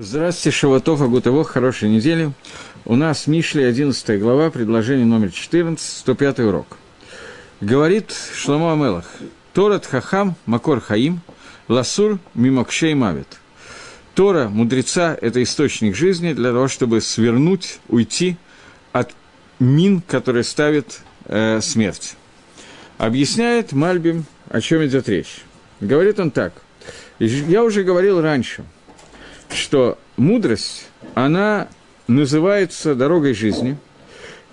Здравствуйте, Шаватов, Агутово, хорошей недели. У нас Мишли, 11 глава, предложение номер 14, 105 урок. Говорит Шламо Амелах, Торат Хахам, Макор Хаим, Ласур, Мимокшей Мавит. Тора, мудреца, это источник жизни для того, чтобы свернуть, уйти от мин, которые ставят э, смерть. Объясняет Мальбим, о чем идет речь. Говорит он так. Я уже говорил раньше – что мудрость, она называется дорогой жизни,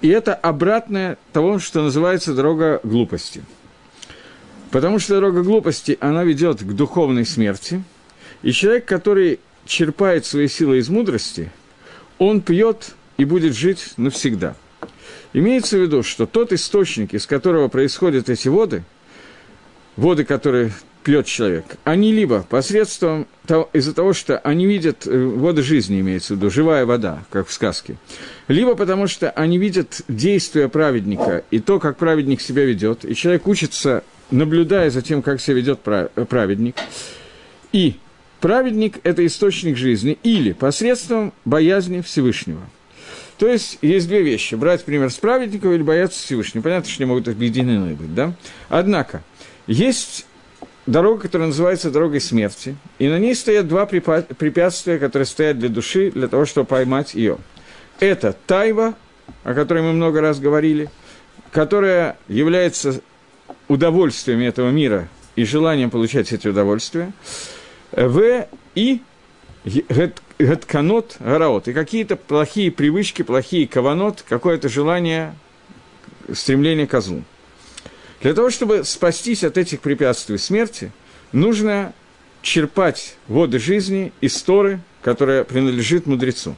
и это обратное того, что называется дорога глупости. Потому что дорога глупости, она ведет к духовной смерти, и человек, который черпает свои силы из мудрости, он пьет и будет жить навсегда. Имеется в виду, что тот источник, из которого происходят эти воды, воды, которые пьет человек, они либо посредством того, из-за того, что они видят э, воды жизни, имеется в виду, живая вода, как в сказке, либо потому что они видят действия праведника и то, как праведник себя ведет, и человек учится, наблюдая за тем, как себя ведет праведник, и праведник – это источник жизни, или посредством боязни Всевышнего. То есть есть две вещи. Брать пример с праведником или бояться Всевышнего. Понятно, что они могут объединены быть, да? Однако, есть дорога, которая называется дорогой смерти, и на ней стоят два препятствия, которые стоят для души, для того, чтобы поймать ее. Это тайва, о которой мы много раз говорили, которая является удовольствием этого мира и желанием получать эти удовольствия, в и Гатканот Гараот. И какие-то плохие привычки, плохие каванот, какое-то желание, стремление к злу. Для того, чтобы спастись от этих препятствий смерти, нужно черпать воды жизни из Торы, которая принадлежит мудрецу.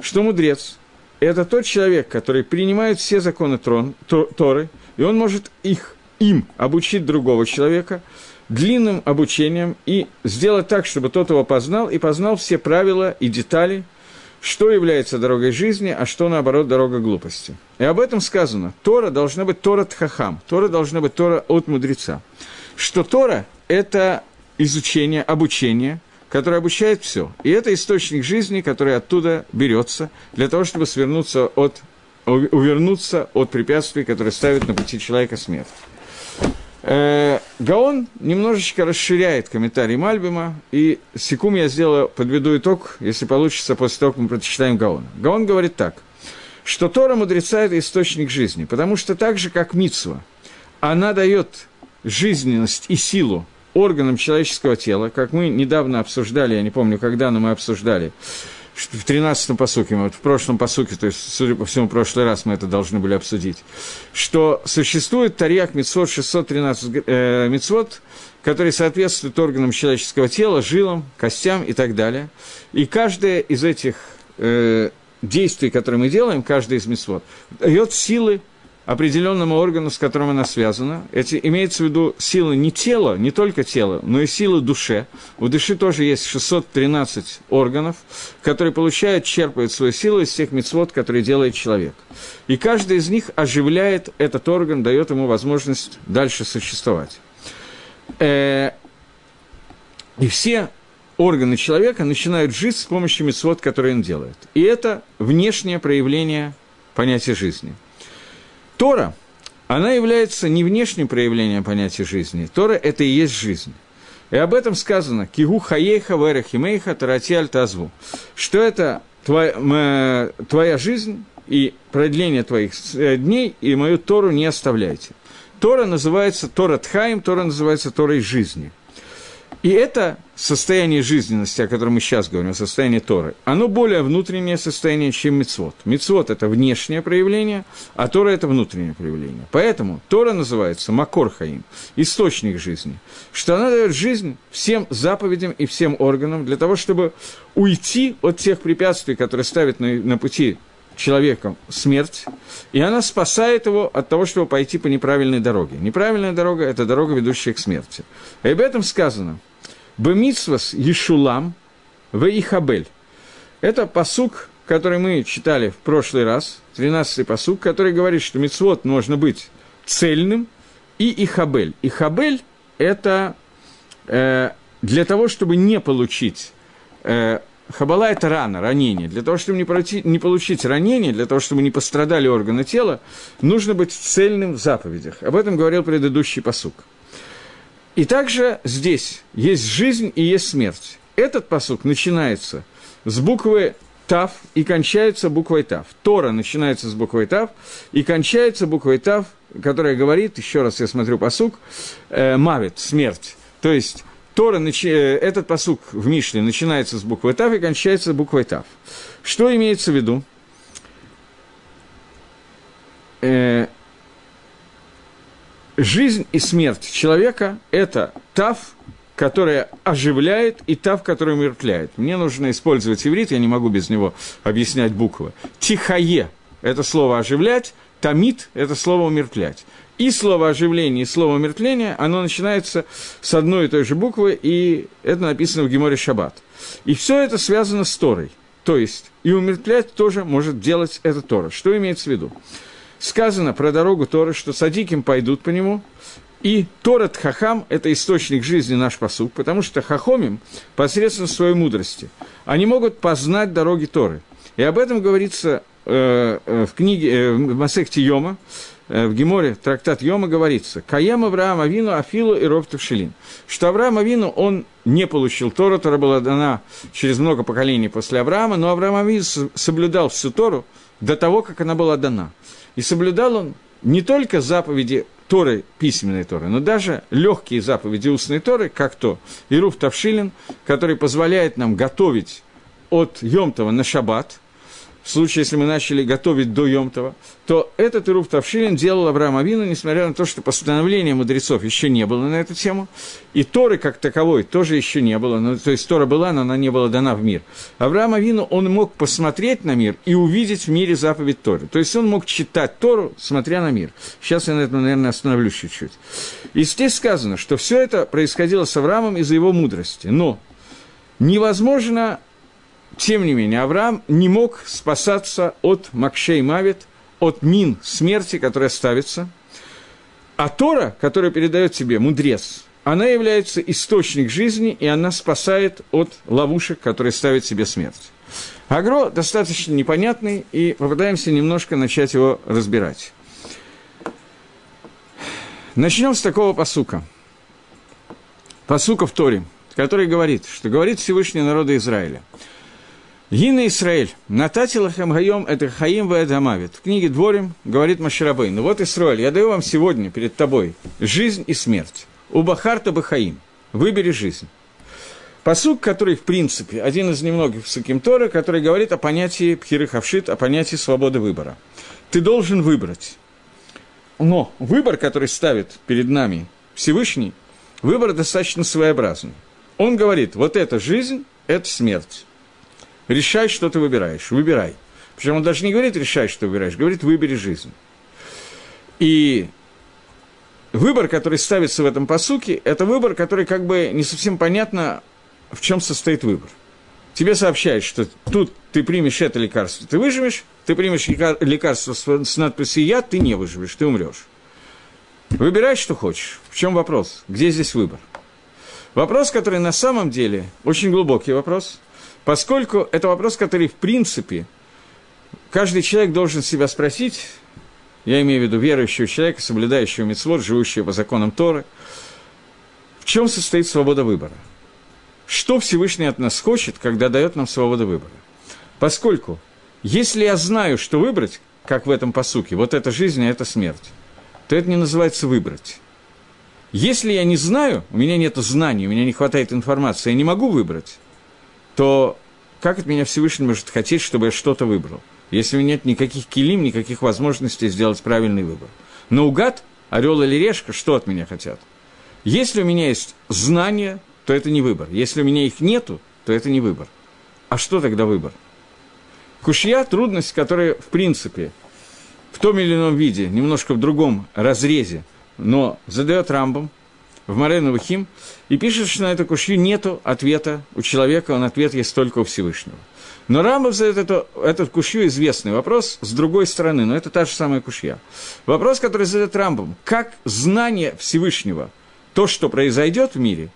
Что мудрец? Это тот человек, который принимает все законы трон, Торы, и он может их, им обучить другого человека длинным обучением и сделать так, чтобы тот его познал и познал все правила и детали – что является дорогой жизни, а что, наоборот, дорога глупости. И об этом сказано. Тора должна быть Тора Тхахам. Тора должна быть Тора от мудреца. Что Тора – это изучение, обучение, которое обучает все. И это источник жизни, который оттуда берется для того, чтобы свернуться от, увернуться от препятствий, которые ставят на пути человека смерть. Э, Гаон немножечко расширяет комментарий Мальбима, и секунд я сделаю, подведу итог, если получится, после того, как мы прочитаем Гаона. Гаон говорит так, что Тора мудреца – это источник жизни, потому что так же, как Мицва, она дает жизненность и силу органам человеческого тела, как мы недавно обсуждали, я не помню, когда, но мы обсуждали, в 13-м посуке, вот в прошлом посуке, то есть, судя по всему, в прошлый раз мы это должны были обсудить, что существует Тарьях Мицвод 613 э, Мицвод, которые соответствуют органам человеческого тела, жилам, костям и так далее. И каждое из этих э, действий, которые мы делаем, каждый из Мицвод, дает силы определенному органу, с которым она связана. Эти, имеется в виду силы не тела, не только тела, но и силы душе. У души тоже есть 613 органов, которые получают, черпают свою силу из всех мецвод, которые делает человек. И каждый из них оживляет этот орган, дает ему возможность дальше существовать. Э, и все органы человека начинают жить с помощью мецвод, которые он делает. И это внешнее проявление понятия жизни – Тора, она является не внешним проявлением понятия жизни. Тора – это и есть жизнь. И об этом сказано «Кигу хаейха верахимейха тарати альтазву», что это твоя, твоя жизнь и продление твоих э, дней, и мою Тору не оставляйте. Тора называется Тора Тхаим, Тора называется Торой жизни – и это состояние жизненности, о котором мы сейчас говорим, состояние Торы, оно более внутреннее состояние, чем Мицвод. Мицвод – это внешнее проявление, а Тора – это внутреннее проявление. Поэтому Тора называется Макор Хаим, источник жизни, что она дает жизнь всем заповедям и всем органам для того, чтобы уйти от тех препятствий, которые ставят на, на пути человеком смерть, и она спасает его от того, чтобы пойти по неправильной дороге. Неправильная дорога – это дорога, ведущая к смерти. И об этом сказано «Бемитсвас Ешулам в Ихабель». Это посук, который мы читали в прошлый раз, 13-й посук, который говорит, что мицвод можно быть цельным и Ихабель. Ихабель – это э, для того, чтобы не получить э, Хабала – это рана, ранение. Для того, чтобы не, пройти, не получить ранение, для того, чтобы не пострадали органы тела, нужно быть цельным в заповедях. Об этом говорил предыдущий посук. И также здесь есть жизнь и есть смерть. Этот посук начинается с буквы Тав и кончается буквой Тав. Тора начинается с буквой Тав и кончается буквой Тав, которая говорит, еще раз я смотрю посук, э, Мавит, смерть. То есть Тора. Э, этот посук в Мишле начинается с буквы Тав и кончается буквой Тав. Что имеется в виду? Э, жизнь и смерть человека – это Тав, которая оживляет, и Тав, которая умертвляет. Мне нужно использовать иврит, я не могу без него объяснять буквы. Тихае – это слово «оживлять», Тамит – это слово «умертвлять». И слово оживление, и слово умертвление, оно начинается с одной и той же буквы, и это написано в Геморе Шаббат. И все это связано с Торой. То есть, и умертвлять тоже может делать это Тора. Что имеется в виду? Сказано про дорогу Торы, что садиким пойдут по нему, и Торат Хахам – это источник жизни наш посук, потому что Хахомим посредством своей мудрости, они могут познать дороги Торы. И об этом говорится э, э в книге, э, в Масехте Йома, в Геморе, трактат Йома, говорится, «Каем Авраам Авину Афилу и Ров Тавшилин», что Авраам Авину, он не получил Тору, Тора была дана через много поколений после Авраама, но Авраам Авину соблюдал всю Тору до того, как она была дана. И соблюдал он не только заповеди Торы, письменной Торы, но даже легкие заповеди устной Торы, как то Ируф Тавшилин, который позволяет нам готовить от Йомтова на шаббат – в случае, если мы начали готовить до Йомтова, то этот Ируф Тавшилин делал Авраам Авину, несмотря на то, что постановления мудрецов еще не было на эту тему, и Торы как таковой тоже еще не было, ну, то есть Тора была, но она не была дана в мир. Авраам Авину, он мог посмотреть на мир и увидеть в мире заповедь Торы. То есть он мог читать Тору, смотря на мир. Сейчас я на этом, наверное, остановлюсь чуть-чуть. И здесь сказано, что все это происходило с Авраамом из-за его мудрости. Но невозможно тем не менее, Авраам не мог спасаться от Макшей Мавит, от мин смерти, которая ставится. А Тора, которая передает тебе мудрец, она является источник жизни, и она спасает от ловушек, которые ставят себе смерть. Агро достаточно непонятный, и попытаемся немножко начать его разбирать. Начнем с такого посука. Посука в Торе, который говорит, что говорит Всевышний народа Израиля – Гина Исраэль, Натати лахем хайом это хаим ваэдамавит. В книге Дворим говорит Маширабей, ну вот Исраэль, я даю вам сегодня перед тобой жизнь и смерть. У Бахарта Бахаим, выбери жизнь. Посук, который, в принципе, один из немногих в Суким Тора, который говорит о понятии Пхиры о понятии свободы выбора. Ты должен выбрать. Но выбор, который ставит перед нами Всевышний, выбор достаточно своеобразный. Он говорит, вот эта жизнь – это смерть. Решай, что ты выбираешь. Выбирай. Причем он даже не говорит решай, что выбираешь, говорит выбери жизнь. И выбор, который ставится в этом посуке, это выбор, который как бы не совсем понятно, в чем состоит выбор. Тебе сообщают, что тут ты примешь это лекарство, ты выживешь, ты примешь лекарство с надписью «Я», ты не выживешь, ты умрешь. Выбирай, что хочешь. В чем вопрос? Где здесь выбор? Вопрос, который на самом деле очень глубокий вопрос – Поскольку это вопрос, который, в принципе, каждый человек должен себя спросить, я имею в виду верующего человека, соблюдающего мецвод, живущего по законам Торы, в чем состоит свобода выбора? Что Всевышний от нас хочет, когда дает нам свободу выбора? Поскольку, если я знаю, что выбрать, как в этом посуке, вот эта жизнь, а это смерть, то это не называется выбрать. Если я не знаю, у меня нет знаний, у меня не хватает информации, я не могу выбрать, то как от меня Всевышний может хотеть, чтобы я что-то выбрал, если у меня нет никаких килим, никаких возможностей сделать правильный выбор? Но угад, орел или решка, что от меня хотят? Если у меня есть знания, то это не выбор. Если у меня их нету, то это не выбор. А что тогда выбор? Кушья – трудность, которая, в принципе, в том или ином виде, немножко в другом разрезе, но задает Рамбам, в Марену Вахим, и пишет, что на эту кушью нету ответа у человека, он ответ есть только у Всевышнего. Но Рамбов задает это, этот кушью известный вопрос с другой стороны, но это та же самая кушья. Вопрос, который задает Рамбом, как знание Всевышнего, то, что произойдет в мире,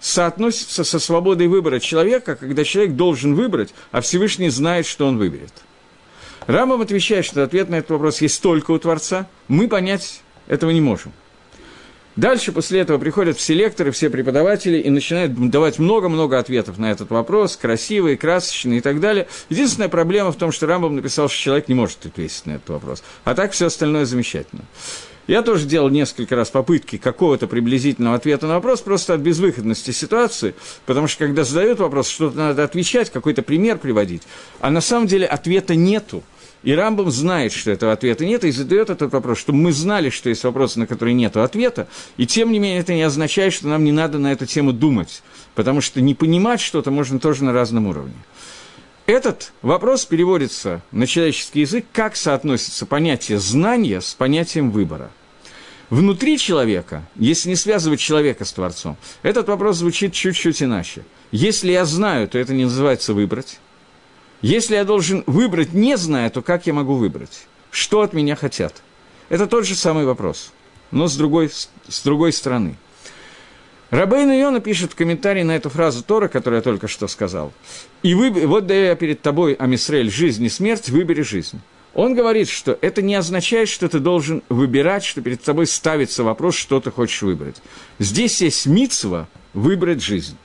соотносится со свободой выбора человека, когда человек должен выбрать, а Всевышний знает, что он выберет. Рамбам отвечает, что ответ на этот вопрос есть только у Творца, мы понять этого не можем. Дальше после этого приходят все лекторы, все преподаватели и начинают давать много-много ответов на этот вопрос, красивые, красочные и так далее. Единственная проблема в том, что Рамбам написал, что человек не может ответить на этот вопрос. А так все остальное замечательно. Я тоже делал несколько раз попытки какого-то приблизительного ответа на вопрос, просто от безвыходности ситуации, потому что когда задают вопрос, что-то надо отвечать, какой-то пример приводить, а на самом деле ответа нету. И Рамбам знает, что этого ответа нет, и задает этот вопрос, чтобы мы знали, что есть вопросы, на которые нет ответа, и тем не менее это не означает, что нам не надо на эту тему думать, потому что не понимать что-то можно тоже на разном уровне. Этот вопрос переводится на человеческий язык, как соотносится понятие знания с понятием выбора. Внутри человека, если не связывать человека с Творцом, этот вопрос звучит чуть-чуть иначе. Если я знаю, то это не называется выбрать. Если я должен выбрать, не зная, то как я могу выбрать? Что от меня хотят? Это тот же самый вопрос, но с другой, с другой стороны. Рабейн Йона пишет в комментарии на эту фразу Тора, которую я только что сказал. «И вы, вот даю я перед тобой, Амисраэль, жизнь и смерть, выбери жизнь». Он говорит, что это не означает, что ты должен выбирать, что перед тобой ставится вопрос, что ты хочешь выбрать. Здесь есть митцва выбрать жизнь.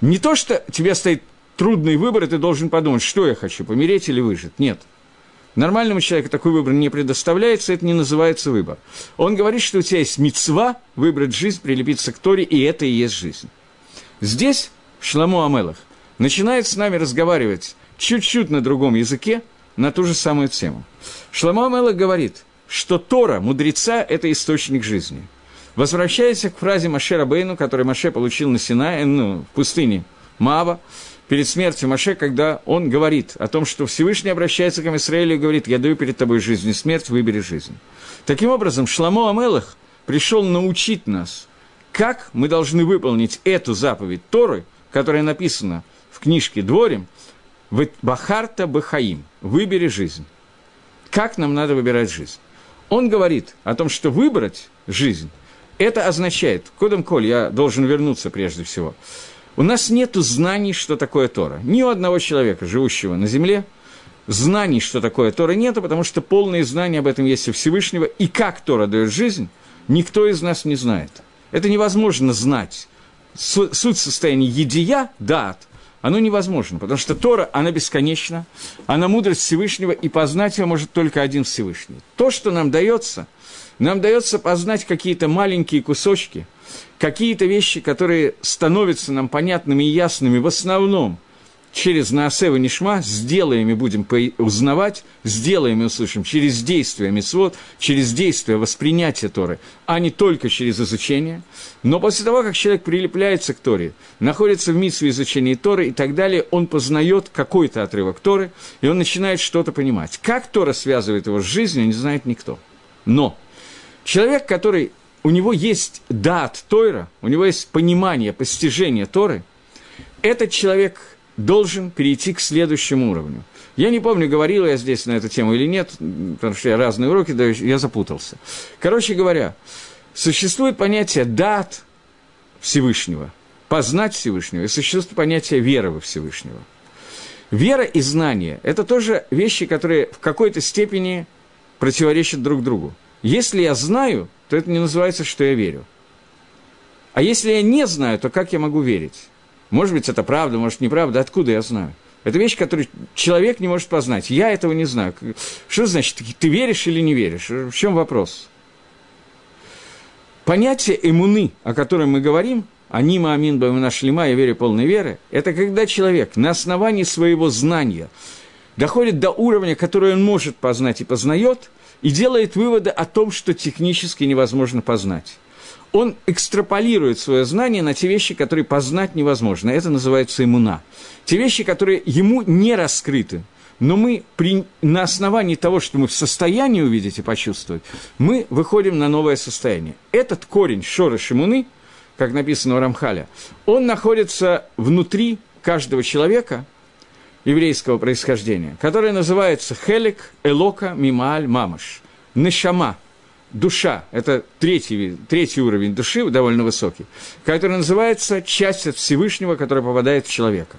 Не то, что тебе стоит трудный выбор, и ты должен подумать, что я хочу, помереть или выжить. Нет. Нормальному человеку такой выбор не предоставляется, это не называется выбор. Он говорит, что у тебя есть мецва выбрать жизнь, прилепиться к Торе, и это и есть жизнь. Здесь, Шламу Амелах, начинает с нами разговаривать чуть-чуть на другом языке, на ту же самую тему. Шламу Амелах говорит, что Тора, мудреца, это источник жизни. Возвращаясь к фразе Маше Рабейну, который Маше получил на Синае, ну, в пустыне Мава, перед смертью Маше, когда он говорит о том, что Всевышний обращается к Израилю и говорит, я даю перед тобой жизнь и смерть, выбери жизнь. Таким образом, Шламо Амелах пришел научить нас, как мы должны выполнить эту заповедь Торы, которая написана в книжке Дворим, Бахарта Бахаим, выбери жизнь. Как нам надо выбирать жизнь? Он говорит о том, что выбрать жизнь, это означает, кодом коль я должен вернуться прежде всего, у нас нет знаний, что такое Тора. Ни у одного человека, живущего на земле, знаний, что такое Тора, нет, потому что полные знания об этом есть у Всевышнего, и как Тора дает жизнь, никто из нас не знает. Это невозможно знать. Суть состояния едия, дат, оно невозможно, потому что Тора, она бесконечна, она мудрость Всевышнего, и познать ее может только один Всевышний. То, что нам дается, нам дается познать какие-то маленькие кусочки – какие-то вещи, которые становятся нам понятными и ясными в основном через Наасева Нишма, сделаем и будем узнавать, сделаем и услышим через действие Мецвод, через действие воспринятия Торы, а не только через изучение. Но после того, как человек прилепляется к Торе, находится в митсве изучения Торы и так далее, он познает какой-то отрывок Торы, и он начинает что-то понимать. Как Тора связывает его с жизнью, не знает никто. Но человек, который у него есть дат Тойра, у него есть понимание, постижение Торы, этот человек должен перейти к следующему уровню. Я не помню, говорил я здесь на эту тему или нет, потому что я разные уроки даю, я запутался. Короче говоря, существует понятие дат Всевышнего, познать Всевышнего, и существует понятие веры во Всевышнего. Вера и знание – это тоже вещи, которые в какой-то степени противоречат друг другу. Если я знаю – то это не называется, что я верю. А если я не знаю, то как я могу верить? Может быть, это правда, может, неправда, откуда я знаю? Это вещь, которую человек не может познать. Я этого не знаю. Что значит, ты веришь или не веришь? В чем вопрос? Понятие эмуны, о котором мы говорим, анима амин бамина шлема, я верю полной веры, это когда человек на основании своего знания доходит до уровня, который он может познать и познает, и делает выводы о том, что технически невозможно познать. Он экстраполирует свое знание на те вещи, которые познать невозможно. Это называется иммуна. Те вещи, которые ему не раскрыты, но мы при, на основании того, что мы в состоянии увидеть и почувствовать, мы выходим на новое состояние. Этот корень шорыш иммуны, как написано в Рамхале, он находится внутри каждого человека – еврейского происхождения, которая называется Хелик Элока Мимааль Мамаш. Нешама. душа, это третий, третий уровень души, довольно высокий, который называется часть от Всевышнего, которая попадает в человека.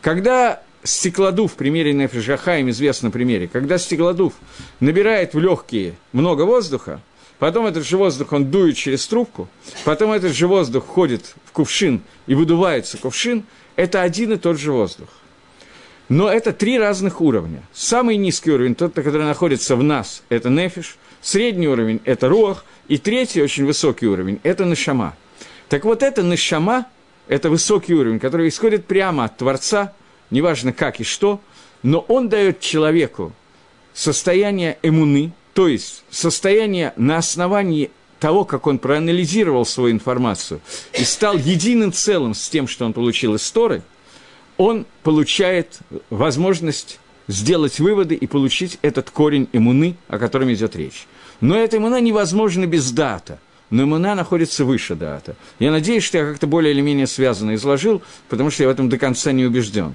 Когда стеклодув, в примере Нефришахаем, известном примере, когда стеклодув набирает в легкие много воздуха, потом этот же воздух он дует через трубку, потом этот же воздух входит в кувшин и выдувается кувшин, это один и тот же воздух. Но это три разных уровня. Самый низкий уровень, тот, который находится в нас, это нефиш, средний уровень – это руах, и третий, очень высокий уровень – это нашама. Так вот, это нашама, это высокий уровень, который исходит прямо от Творца, неважно как и что, но он дает человеку состояние эмуны, то есть состояние на основании того, как он проанализировал свою информацию и стал единым целым с тем, что он получил из Торы – он получает возможность сделать выводы и получить этот корень иммуны, о котором идет речь. Но эта иммуна невозможна без дата, но иммуна находится выше дата. Я надеюсь, что я как-то более или менее связанно изложил, потому что я в этом до конца не убежден.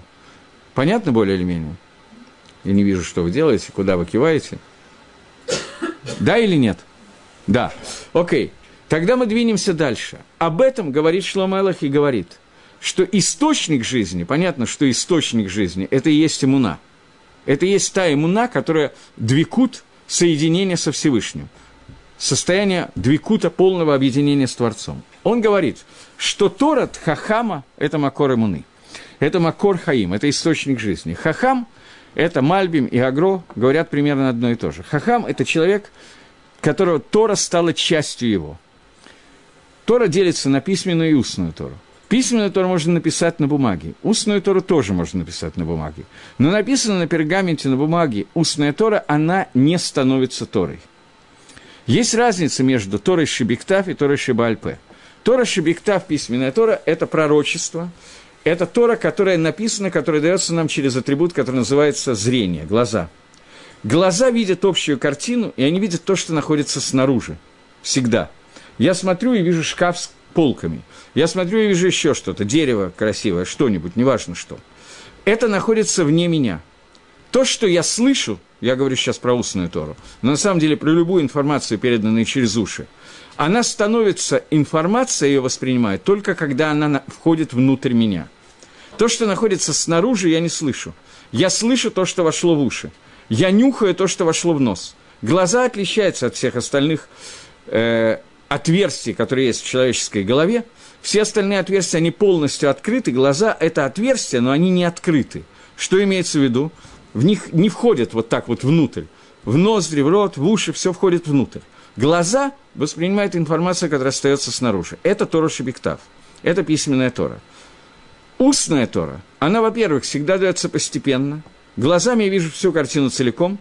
Понятно более или менее? Я не вижу, что вы делаете, куда вы киваете. Да или нет? Да. Окей. Тогда мы двинемся дальше. Об этом говорит Шломелах и говорит – что источник жизни, понятно, что источник жизни – это и есть иммуна. Это и есть та иммуна, которая двикут соединение со Всевышним. Состояние двикута полного объединения с Творцом. Он говорит, что Торат Хахама – это Макор иммуны. Это Макор Хаим, это источник жизни. Хахам – это Мальбим и Агро, говорят примерно одно и то же. Хахам – это человек, которого Тора стала частью его. Тора делится на письменную и устную Тору. Письменную Тору можно написать на бумаге, устную Тору тоже можно написать на бумаге. Но написано на пергаменте, на бумаге, устная Тора, она не становится Торой. Есть разница между Торой Шибиктав и Торой Шибальпе. Тора Шибиктав, письменная Тора, это пророчество, это Тора, которая написана, которая дается нам через атрибут, который называется зрение, глаза. Глаза видят общую картину, и они видят то, что находится снаружи. Всегда. Я смотрю и вижу шкаф полками. Я смотрю и вижу еще что-то, дерево красивое, что-нибудь, неважно что. Это находится вне меня. То, что я слышу, я говорю сейчас про устную Тору, но на самом деле про любую информацию, переданную через уши, она становится, информация ее воспринимает только когда она входит внутрь меня. То, что находится снаружи, я не слышу. Я слышу то, что вошло в уши. Я нюхаю то, что вошло в нос. Глаза отличаются от всех остальных э, отверстий, которые есть в человеческой голове, все остальные отверстия, они полностью открыты, глаза – это отверстия, но они не открыты. Что имеется в виду? В них не входят вот так вот внутрь. В ноздри, в рот, в уши, все входит внутрь. Глаза воспринимают информацию, которая остается снаружи. Это Тора Шебектав. Это письменная Тора. Устная Тора, она, во-первых, всегда дается постепенно. Глазами я вижу всю картину целиком.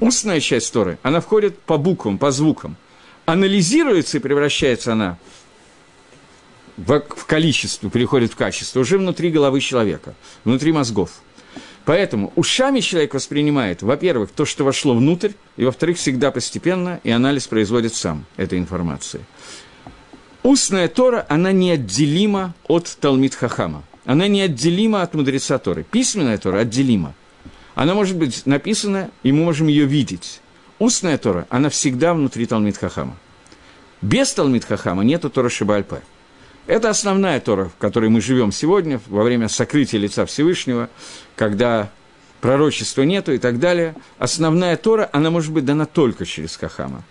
Устная часть Торы, она входит по буквам, по звукам – анализируется и превращается она в, количество, переходит в качество, уже внутри головы человека, внутри мозгов. Поэтому ушами человек воспринимает, во-первых, то, что вошло внутрь, и, во-вторых, всегда постепенно, и анализ производит сам этой информации. Устная Тора, она неотделима от Талмит Хахама. Она неотделима от мудреца Торы. Письменная Тора отделима. Она может быть написана, и мы можем ее видеть устная Тора, она всегда внутри Талмит Хахама. Без Талмит Хахама нету Тора Шибальпе. Это основная Тора, в которой мы живем сегодня, во время сокрытия лица Всевышнего, когда пророчества нету и так далее. Основная Тора, она может быть дана только через Хахама.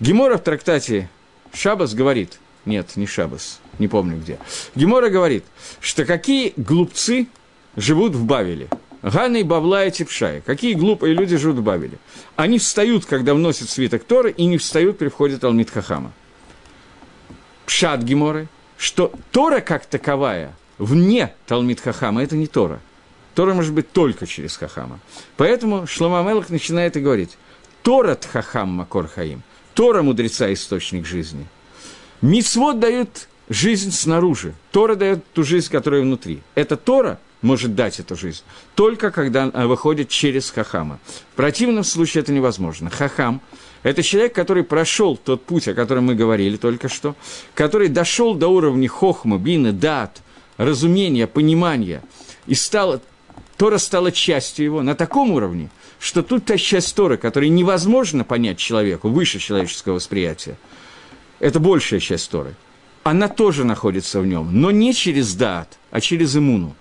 Гемора в трактате Шабас говорит, нет, не Шабас, не помню где. Гемора говорит, что какие глупцы живут в Бавеле – Ганны, Бавла и Типшай. Какие глупые люди живут в Бавеле. Они встают, когда вносят свиток Торы, и не встают при входе Талмит Хахама. Пшат Геморы, что Тора как таковая, вне Талмит Хахама, это не Тора. Тора может быть только через Хахама. Поэтому Шлома Мелах начинает и говорить, Тора Хахам Макор Хаим, Тора мудреца источник жизни. Мицвод дает жизнь снаружи, Тора дает ту жизнь, которая внутри. Это Тора – может дать эту жизнь, только когда она выходит через Хахама. В противном случае это невозможно. Хахам – это человек, который прошел тот путь, о котором мы говорили только что, который дошел до уровня хохма, бины, дат, разумения, понимания, и стал Тора стала частью его на таком уровне, что тут та часть Торы, которую невозможно понять человеку, выше человеческого восприятия, это большая часть Торы, она тоже находится в нем, но не через дат, а через иммуну,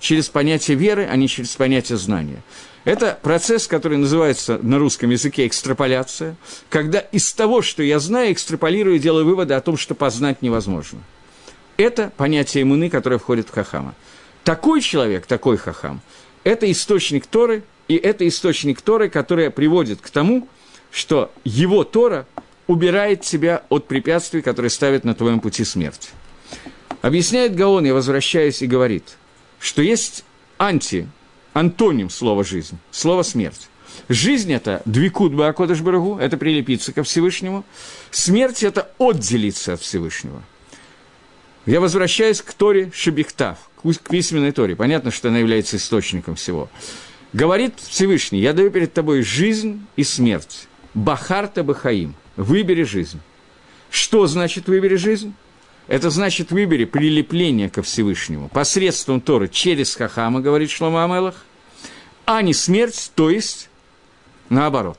через понятие веры, а не через понятие знания. Это процесс, который называется на русском языке экстраполяция, когда из того, что я знаю, экстраполирую и делаю выводы о том, что познать невозможно. Это понятие иммуны, которое входит в хахама. Такой человек, такой хахам, это источник Торы, и это источник Торы, который приводит к тому, что его Тора убирает тебя от препятствий, которые ставят на твоем пути смерть. Объясняет Гаон, я возвращаюсь и говорит, что есть анти, антоним слова «жизнь», слово «смерть». Жизнь – это двикут баакодыш барагу, это прилепиться ко Всевышнему. Смерть – это отделиться от Всевышнего. Я возвращаюсь к Торе Шебихтав, к письменной Торе. Понятно, что она является источником всего. Говорит Всевышний, я даю перед тобой жизнь и смерть. Бахарта Бахаим. Выбери жизнь. Что значит выбери жизнь? Это значит выбери прилепление ко Всевышнему посредством Торы через Хахама, говорит Шлома Амелах, а не смерть, то есть наоборот.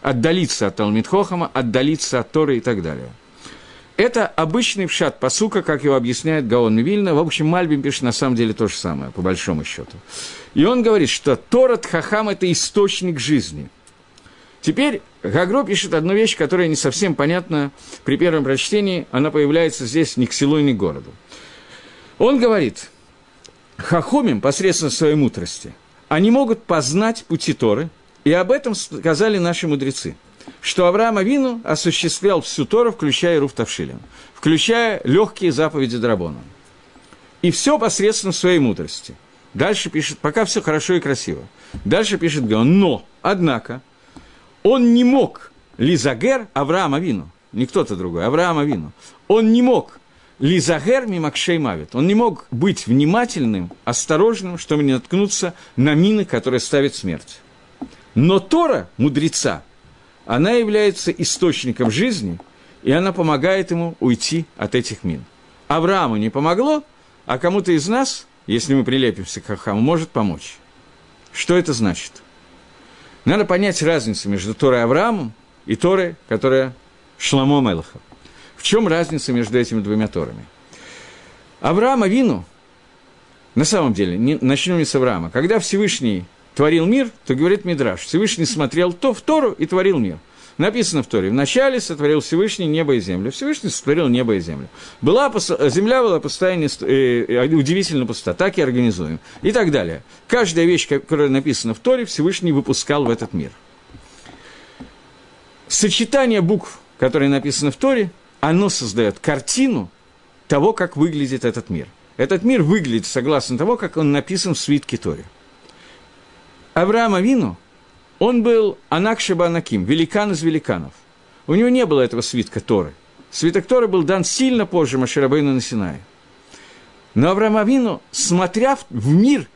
Отдалиться от Талмитхохама, отдалиться от Торы и так далее. Это обычный пшат посука, как его объясняет Гаон Вильна. В общем, Мальбим пишет на самом деле то же самое, по большому счету. И он говорит, что Торат Хахам – это источник жизни. Теперь Гагро пишет одну вещь, которая не совсем понятна при первом прочтении. Она появляется здесь ни к селу, ни к городу. Он говорит, Хахомим посредством своей мудрости, они могут познать пути Торы, и об этом сказали наши мудрецы – что Авраам Авину осуществлял всю Тору, включая Руф Тавшилем, включая легкие заповеди Драбона. И все посредством своей мудрости. Дальше пишет, пока все хорошо и красиво. Дальше пишет Гаон, но, однако, он не мог Лизагер Авраам Авину, не кто-то другой, Авраам Авину, он не мог Лизагер мимакшей мавит. Он не мог быть внимательным, осторожным, чтобы не наткнуться на мины, которые ставят смерть. Но Тора, мудреца, она является источником жизни, и она помогает ему уйти от этих мин. Аврааму не помогло, а кому-то из нас, если мы прилепимся к Хахаму, может помочь. Что это значит? Надо понять разницу между Торой Авраамом и Торой, которая Шламо Мелаха. В чем разница между этими двумя Торами? Авраама Вину, на самом деле, не, начнем не с Авраама, когда Всевышний творил мир, то говорит Мидраш, Всевышний смотрел то в Тору и творил мир. Написано в Торе, вначале сотворил Всевышний небо и землю. Всевышний сотворил небо и землю. Была, земля была пустая, э, удивительно пуста, так и организуем. И так далее. Каждая вещь, которая написана в Торе, Всевышний выпускал в этот мир. Сочетание букв, которые написаны в Торе, оно создает картину того, как выглядит этот мир. Этот мир выглядит согласно того, как он написан в свитке Торе. Авраам Авину, он был Анакшиба Анаким, великан из великанов. У него не было этого свитка Торы. Свиток Торы был дан сильно позже Маширабейну на Синае. Но Авраам Авину, смотря в мир,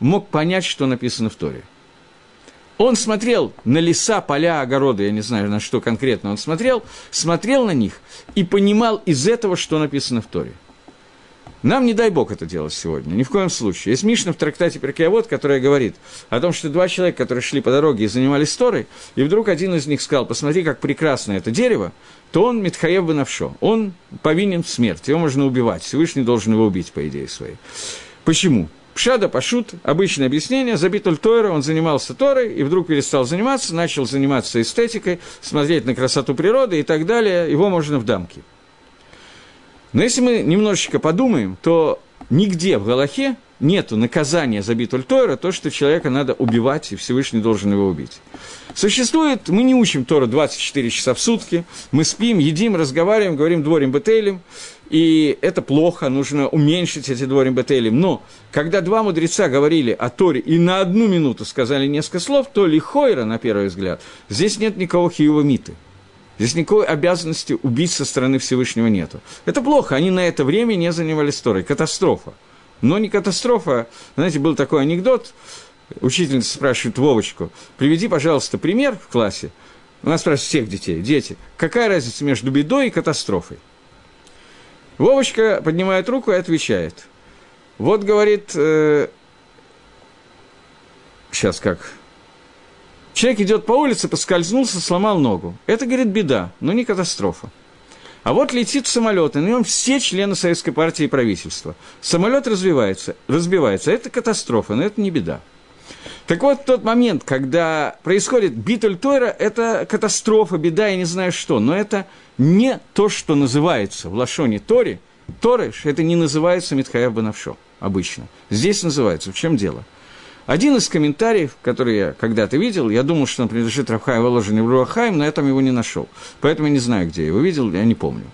мог понять, что написано в Торе. Он смотрел на леса, поля, огороды, я не знаю, на что конкретно он смотрел, смотрел на них и понимал из этого, что написано в Торе – нам не дай бог это делать сегодня, ни в коем случае. Есть Мишна в трактате Перкеавод, которая говорит о том, что два человека, которые шли по дороге и занимались Торой, и вдруг один из них сказал, посмотри, как прекрасно это дерево, то он Митхаев Бенавшо, он повинен в смерти, его можно убивать, Всевышний должен его убить, по идее своей. Почему? Пшада Пашут, обычное объяснение, забитуль Тойра, он занимался Торой, и вдруг перестал заниматься, начал заниматься эстетикой, смотреть на красоту природы и так далее, его можно в дамки. Но если мы немножечко подумаем, то нигде в Галахе нету наказания за битуль Тора, то, что человека надо убивать, и Всевышний должен его убить. Существует, мы не учим Тору 24 часа в сутки, мы спим, едим, разговариваем, говорим дворим бетелем, и это плохо, нужно уменьшить эти дворим бетелем. Но когда два мудреца говорили о Торе и на одну минуту сказали несколько слов, то лихойра, на первый взгляд, здесь нет никого хиева миты – Здесь никакой обязанности убить со стороны Всевышнего нету. Это плохо, они на это время не занимались Торой. Катастрофа. Но не катастрофа. Знаете, был такой анекдот, учительница спрашивает Вовочку, приведи, пожалуйста, пример в классе. Она спрашивает всех детей, дети, какая разница между бедой и катастрофой? Вовочка поднимает руку и отвечает. Вот, говорит, э, сейчас как, человек идет по улице, поскользнулся, сломал ногу. Это, говорит, беда, но не катастрофа. А вот летит самолет, и на нем все члены Советской партии и правительства. Самолет развивается, разбивается. Это катастрофа, но это не беда. Так вот, тот момент, когда происходит битуль Тойра, это катастрофа, беда, я не знаю что, но это не то, что называется в Лашоне Торе, Тореш, это не называется Митхаяв Банавшо обычно. Здесь называется. В чем дело? Один из комментариев, который я когда-то видел, я думал, что он принадлежит Рафхаю Воложину в Руахаим, но я там его не нашел. Поэтому я не знаю, где я его видел, я не помню.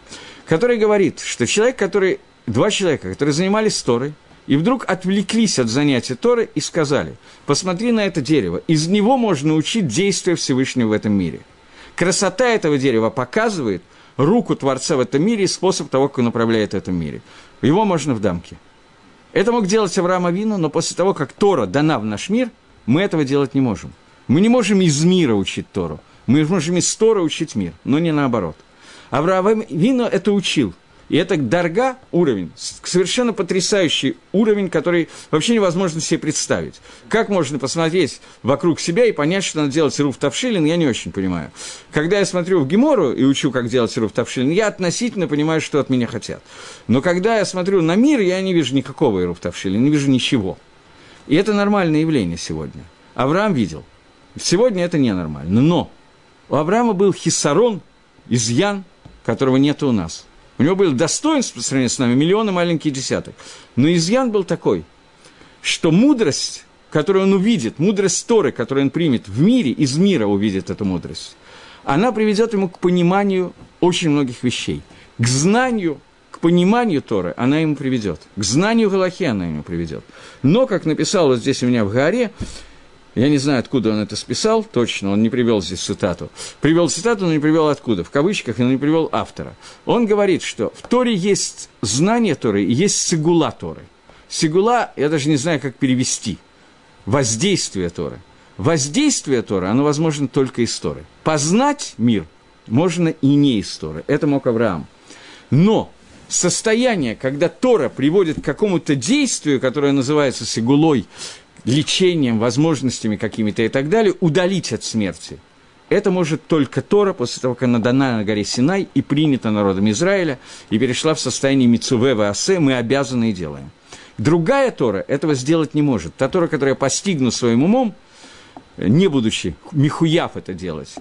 Который говорит, что человек, который, два человека, которые занимались Торой, и вдруг отвлеклись от занятия Торы и сказали, посмотри на это дерево, из него можно учить действия Всевышнего в этом мире. Красота этого дерева показывает руку Творца в этом мире и способ того, как он управляет в этом мире. Его можно в дамке. Это мог делать Авраам Авину, но после того, как Тора дана в наш мир, мы этого делать не можем. Мы не можем из мира учить Тору. Мы можем из Тора учить мир, но не наоборот. Авраам Авину это учил – и это дорога уровень, совершенно потрясающий уровень, который вообще невозможно себе представить. Как можно посмотреть вокруг себя и понять, что надо делать руф тавшилин, я не очень понимаю. Когда я смотрю в Гемору и учу, как делать руф тавшилин, я относительно понимаю, что от меня хотят. Но когда я смотрю на мир, я не вижу никакого руф тавшилин, не вижу ничего. И это нормальное явление сегодня. Авраам видел. Сегодня это ненормально. Но у Авраама был хисарон, изъян, которого нет у нас – у него было достоинство по сравнению с нами, миллионы маленький десяток. Но изъян был такой, что мудрость, которую он увидит, мудрость Торы, которую он примет в мире, из мира увидит эту мудрость, она приведет ему к пониманию очень многих вещей, к знанию, к пониманию Торы она ему приведет, к знанию Галахи она ему приведет. Но, как написал вот здесь у меня в горе, я не знаю, откуда он это списал, точно, он не привел здесь цитату. Привел цитату, но не привел откуда, в кавычках, но не привел автора. Он говорит, что в Торе есть знание Торы и есть сигула Торы. Сигула, я даже не знаю, как перевести. Воздействие Торы. Воздействие Торы, оно возможно только из Торы. Познать мир можно и не из Торы. Это мог Авраам. Но состояние, когда Тора приводит к какому-то действию, которое называется сигулой, лечением, возможностями какими-то и так далее, удалить от смерти. Это может только Тора, после того, как она дана на горе Синай и принята народом Израиля, и перешла в состояние Мицуве Асе, мы обязаны и делаем. Другая Тора этого сделать не может. Та Тора, которую я постигну своим умом, не будучи михуяв это делать,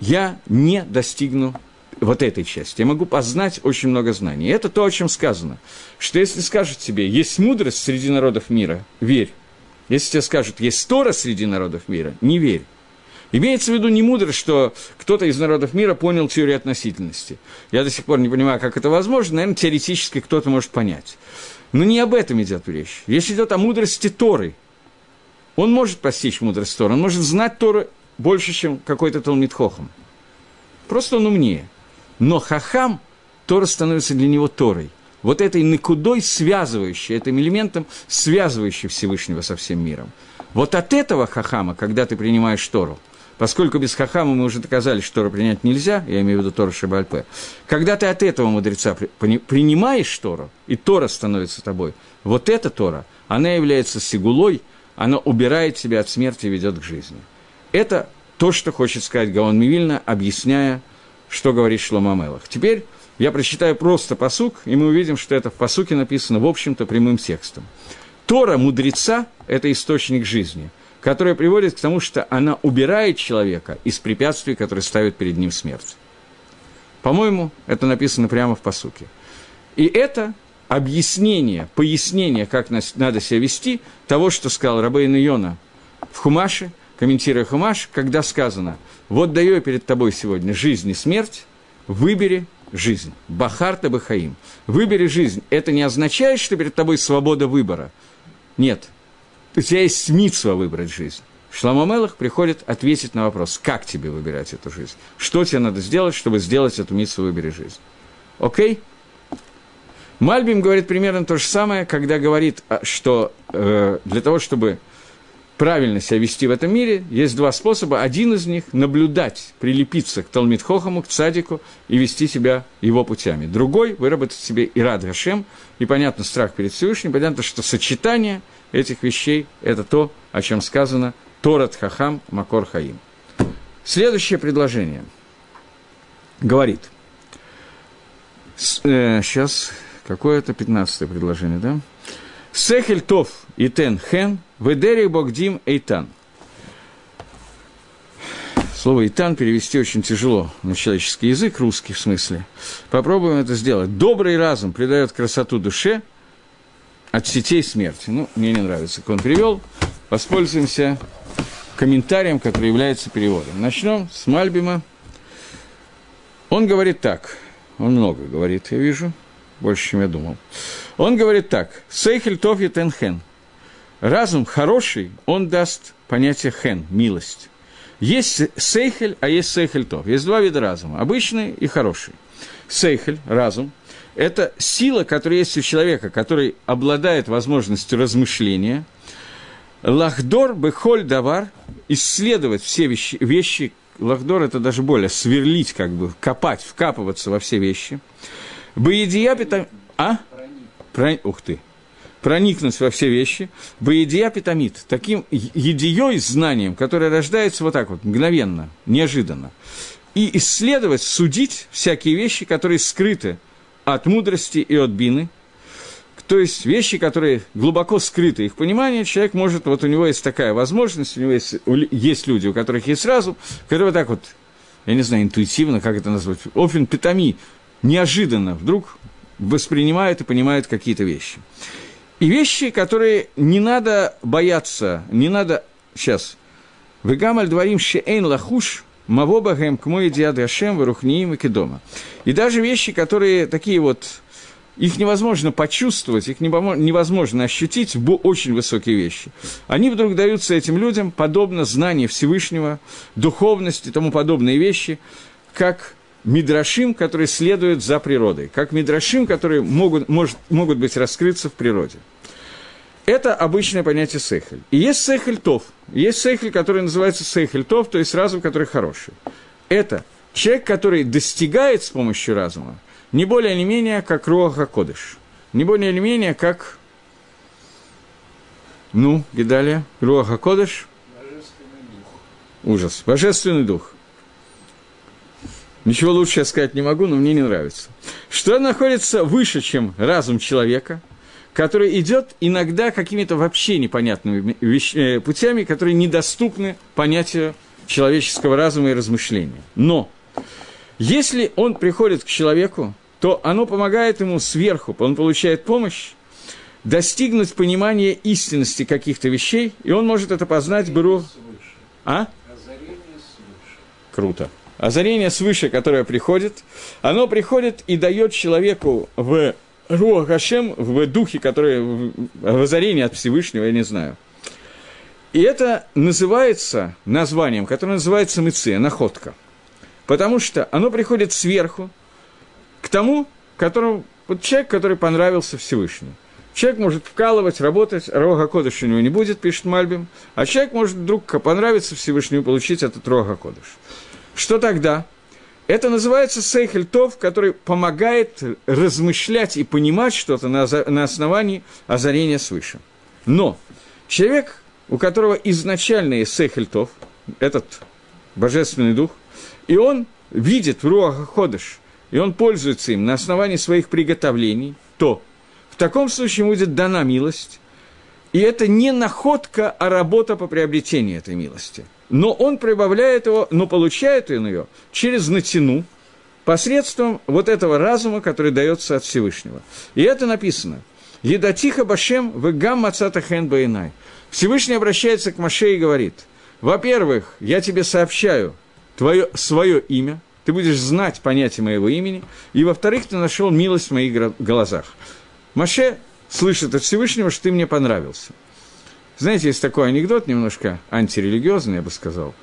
я не достигну вот этой части. Я могу познать очень много знаний. Это то, о чем сказано. Что если скажут тебе, есть мудрость среди народов мира, верь. Если тебе скажут, есть Тора среди народов мира, не верь. Имеется в виду не мудрость, что кто-то из народов мира понял теорию относительности. Я до сих пор не понимаю, как это возможно, наверное, теоретически кто-то может понять. Но не об этом идет речь. Речь идет о мудрости Торы. Он может постичь мудрость Торы, он может знать Торы больше, чем какой-то Талмит Хохам. Просто он умнее. Но Хахам, Тора становится для него Торой – вот этой накудой связывающей, этим элементом, связывающей Всевышнего со всем миром. Вот от этого хахама, когда ты принимаешь Тору, поскольку без хахама мы уже доказали, что Тору принять нельзя, я имею в виду Тору Шабальпе, когда ты от этого мудреца принимаешь Тору, и Тора становится тобой, вот эта Тора, она является сигулой, она убирает тебя от смерти и ведет к жизни. Это то, что хочет сказать Гаон Мивильна, объясняя, что говорит Шлома Мелах. Теперь я прочитаю просто посук, и мы увидим, что это в посуке написано, в общем-то, прямым текстом. Тора мудреца – это источник жизни, который приводит к тому, что она убирает человека из препятствий, которые ставят перед ним смерть. По-моему, это написано прямо в посуке. И это объяснение, пояснение, как надо себя вести, того, что сказал Рабейн Йона в Хумаше, комментируя Хумаш, когда сказано, вот даю я перед тобой сегодня жизнь и смерть, выбери жизнь. Бахарта Бахаим. Выбери жизнь. Это не означает, что перед тобой свобода выбора. Нет. У тебя есть митсва выбрать жизнь. Шламо Мелах приходит ответить на вопрос, как тебе выбирать эту жизнь. Что тебе надо сделать, чтобы сделать эту митсву «выбери жизнь». Окей? Мальбим говорит примерно то же самое, когда говорит, а, что э, для того, чтобы правильно себя вести в этом мире, есть два способа. Один из них – наблюдать, прилепиться к Талмитхохаму, к Цадику и вести себя его путями. Другой – выработать себе Ирад Гашем, и, понятно, страх перед Всевышним, понятно, что сочетание этих вещей – это то, о чем сказано Торат Хахам Макор Хаим. Следующее предложение говорит, э, сейчас, какое это 15 предложение, да? Сехель Тов и Тен Хен, Ведери Богдим Эйтан. Слово «итан» перевести очень тяжело на человеческий язык, русский в смысле. Попробуем это сделать. Добрый разум придает красоту душе от сетей смерти. Ну, мне не нравится, как он перевел. Воспользуемся комментарием, который является переводом. Начнем с Мальбима. Он говорит так. Он много говорит, я вижу. Больше, чем я думал. Он говорит так. Сейхель тов тенхен. Разум хороший, он даст понятие хен, милость. Есть сейхель, а есть сейхель тов. Есть два вида разума. Обычный и хороший. Сейхель, разум, это сила, которая есть у человека, который обладает возможностью размышления – Лахдор бехоль давар, исследовать все вещи, вещи, лахдор это даже более, сверлить как бы, копать, вкапываться во все вещи. Боедия питам... А? Про... Ух ты. Проникнуть во все вещи. Боедия питамид. Таким едией знанием, которое рождается вот так вот, мгновенно, неожиданно. И исследовать, судить всякие вещи, которые скрыты от мудрости и от бины – то есть вещи, которые глубоко скрыты их понимание, человек может, вот у него есть такая возможность, у него есть, есть люди, у которых есть разум, которые так вот, я не знаю, интуитивно, как это назвать, офин питами, неожиданно вдруг воспринимают и понимают какие-то вещи. И вещи, которые не надо бояться, не надо... Сейчас. Вегамаль дворим шеэйн лахуш, мавобагэм к мой диадашем, варухниим и кедома. И даже вещи, которые такие вот их невозможно почувствовать, их невозможно ощутить очень высокие вещи. Они вдруг даются этим людям, подобно знанию Всевышнего, духовности и тому подобные вещи, как мидрашим, которые следуют за природой, как мидрашим, которые могут, может, могут быть раскрыться в природе. Это обычное понятие сейхель. И есть сейхель тов. Есть сейхель, который называется сейхель тов, то есть разум, который хороший. Это человек, который достигает с помощью разума – не более не менее, как Руаха Кодыш. Не более не менее, как... Ну, Гидалия, Руаха Кодыш. Ужас. Божественный дух. Ничего лучше я сказать не могу, но мне не нравится. Что находится выше, чем разум человека, который идет иногда какими-то вообще непонятными вещ... Э, путями, которые недоступны понятию человеческого разума и размышления. Но если он приходит к человеку, то оно помогает ему сверху, он получает помощь, достигнуть понимания истинности каких-то вещей, и он может это познать Беру... А? Круто. Озарение свыше, которое приходит, оно приходит и дает человеку в Руах в духе, который в озарении от Всевышнего, я не знаю. И это называется названием, которое называется мыция, находка. Потому что оно приходит сверху, к тому, которому, вот человек, который понравился Всевышнему. Человек может вкалывать, работать, рога кодыш у него не будет, пишет Мальбим, а человек может вдруг понравиться Всевышнему получить этот рога кодыш. Что тогда? Это называется сейхель тов, который помогает размышлять и понимать что-то на, основании озарения свыше. Но человек, у которого изначально есть сейхель тов, этот божественный дух, и он видит в Руаха Ходыш и он пользуется им на основании своих приготовлений, то в таком случае ему будет дана милость, и это не находка, а работа по приобретению этой милости. Но он прибавляет его, но получает он ее через натяну, посредством вот этого разума, который дается от Всевышнего. И это написано. Едатиха Башем в гам мацата хен баинай. Всевышний обращается к Маше и говорит, во-первых, я тебе сообщаю твое, свое имя – ты будешь знать понятие моего имени, и, во-вторых, ты нашел милость в моих глазах. Маше слышит от Всевышнего, что ты мне понравился. Знаете, есть такой анекдот, немножко антирелигиозный, я бы сказал,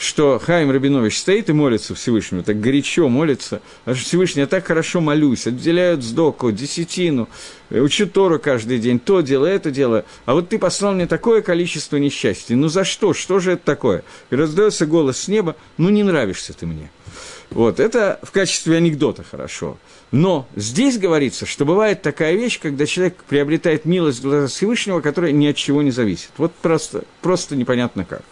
что Хайм Рабинович стоит и молится Всевышнему, так горячо молится, а Всевышний, я так хорошо молюсь, отделяют сдоку, десятину, учу Тору каждый день, то дело, это дело, а вот ты послал мне такое количество несчастья, ну за что, что же это такое? И раздается голос с неба, ну не нравишься ты мне. Вот, это в качестве анекдота хорошо. Но здесь говорится, что бывает такая вещь, когда человек приобретает милость глаза Всевышнего, которая ни от чего не зависит. Вот просто, просто непонятно как.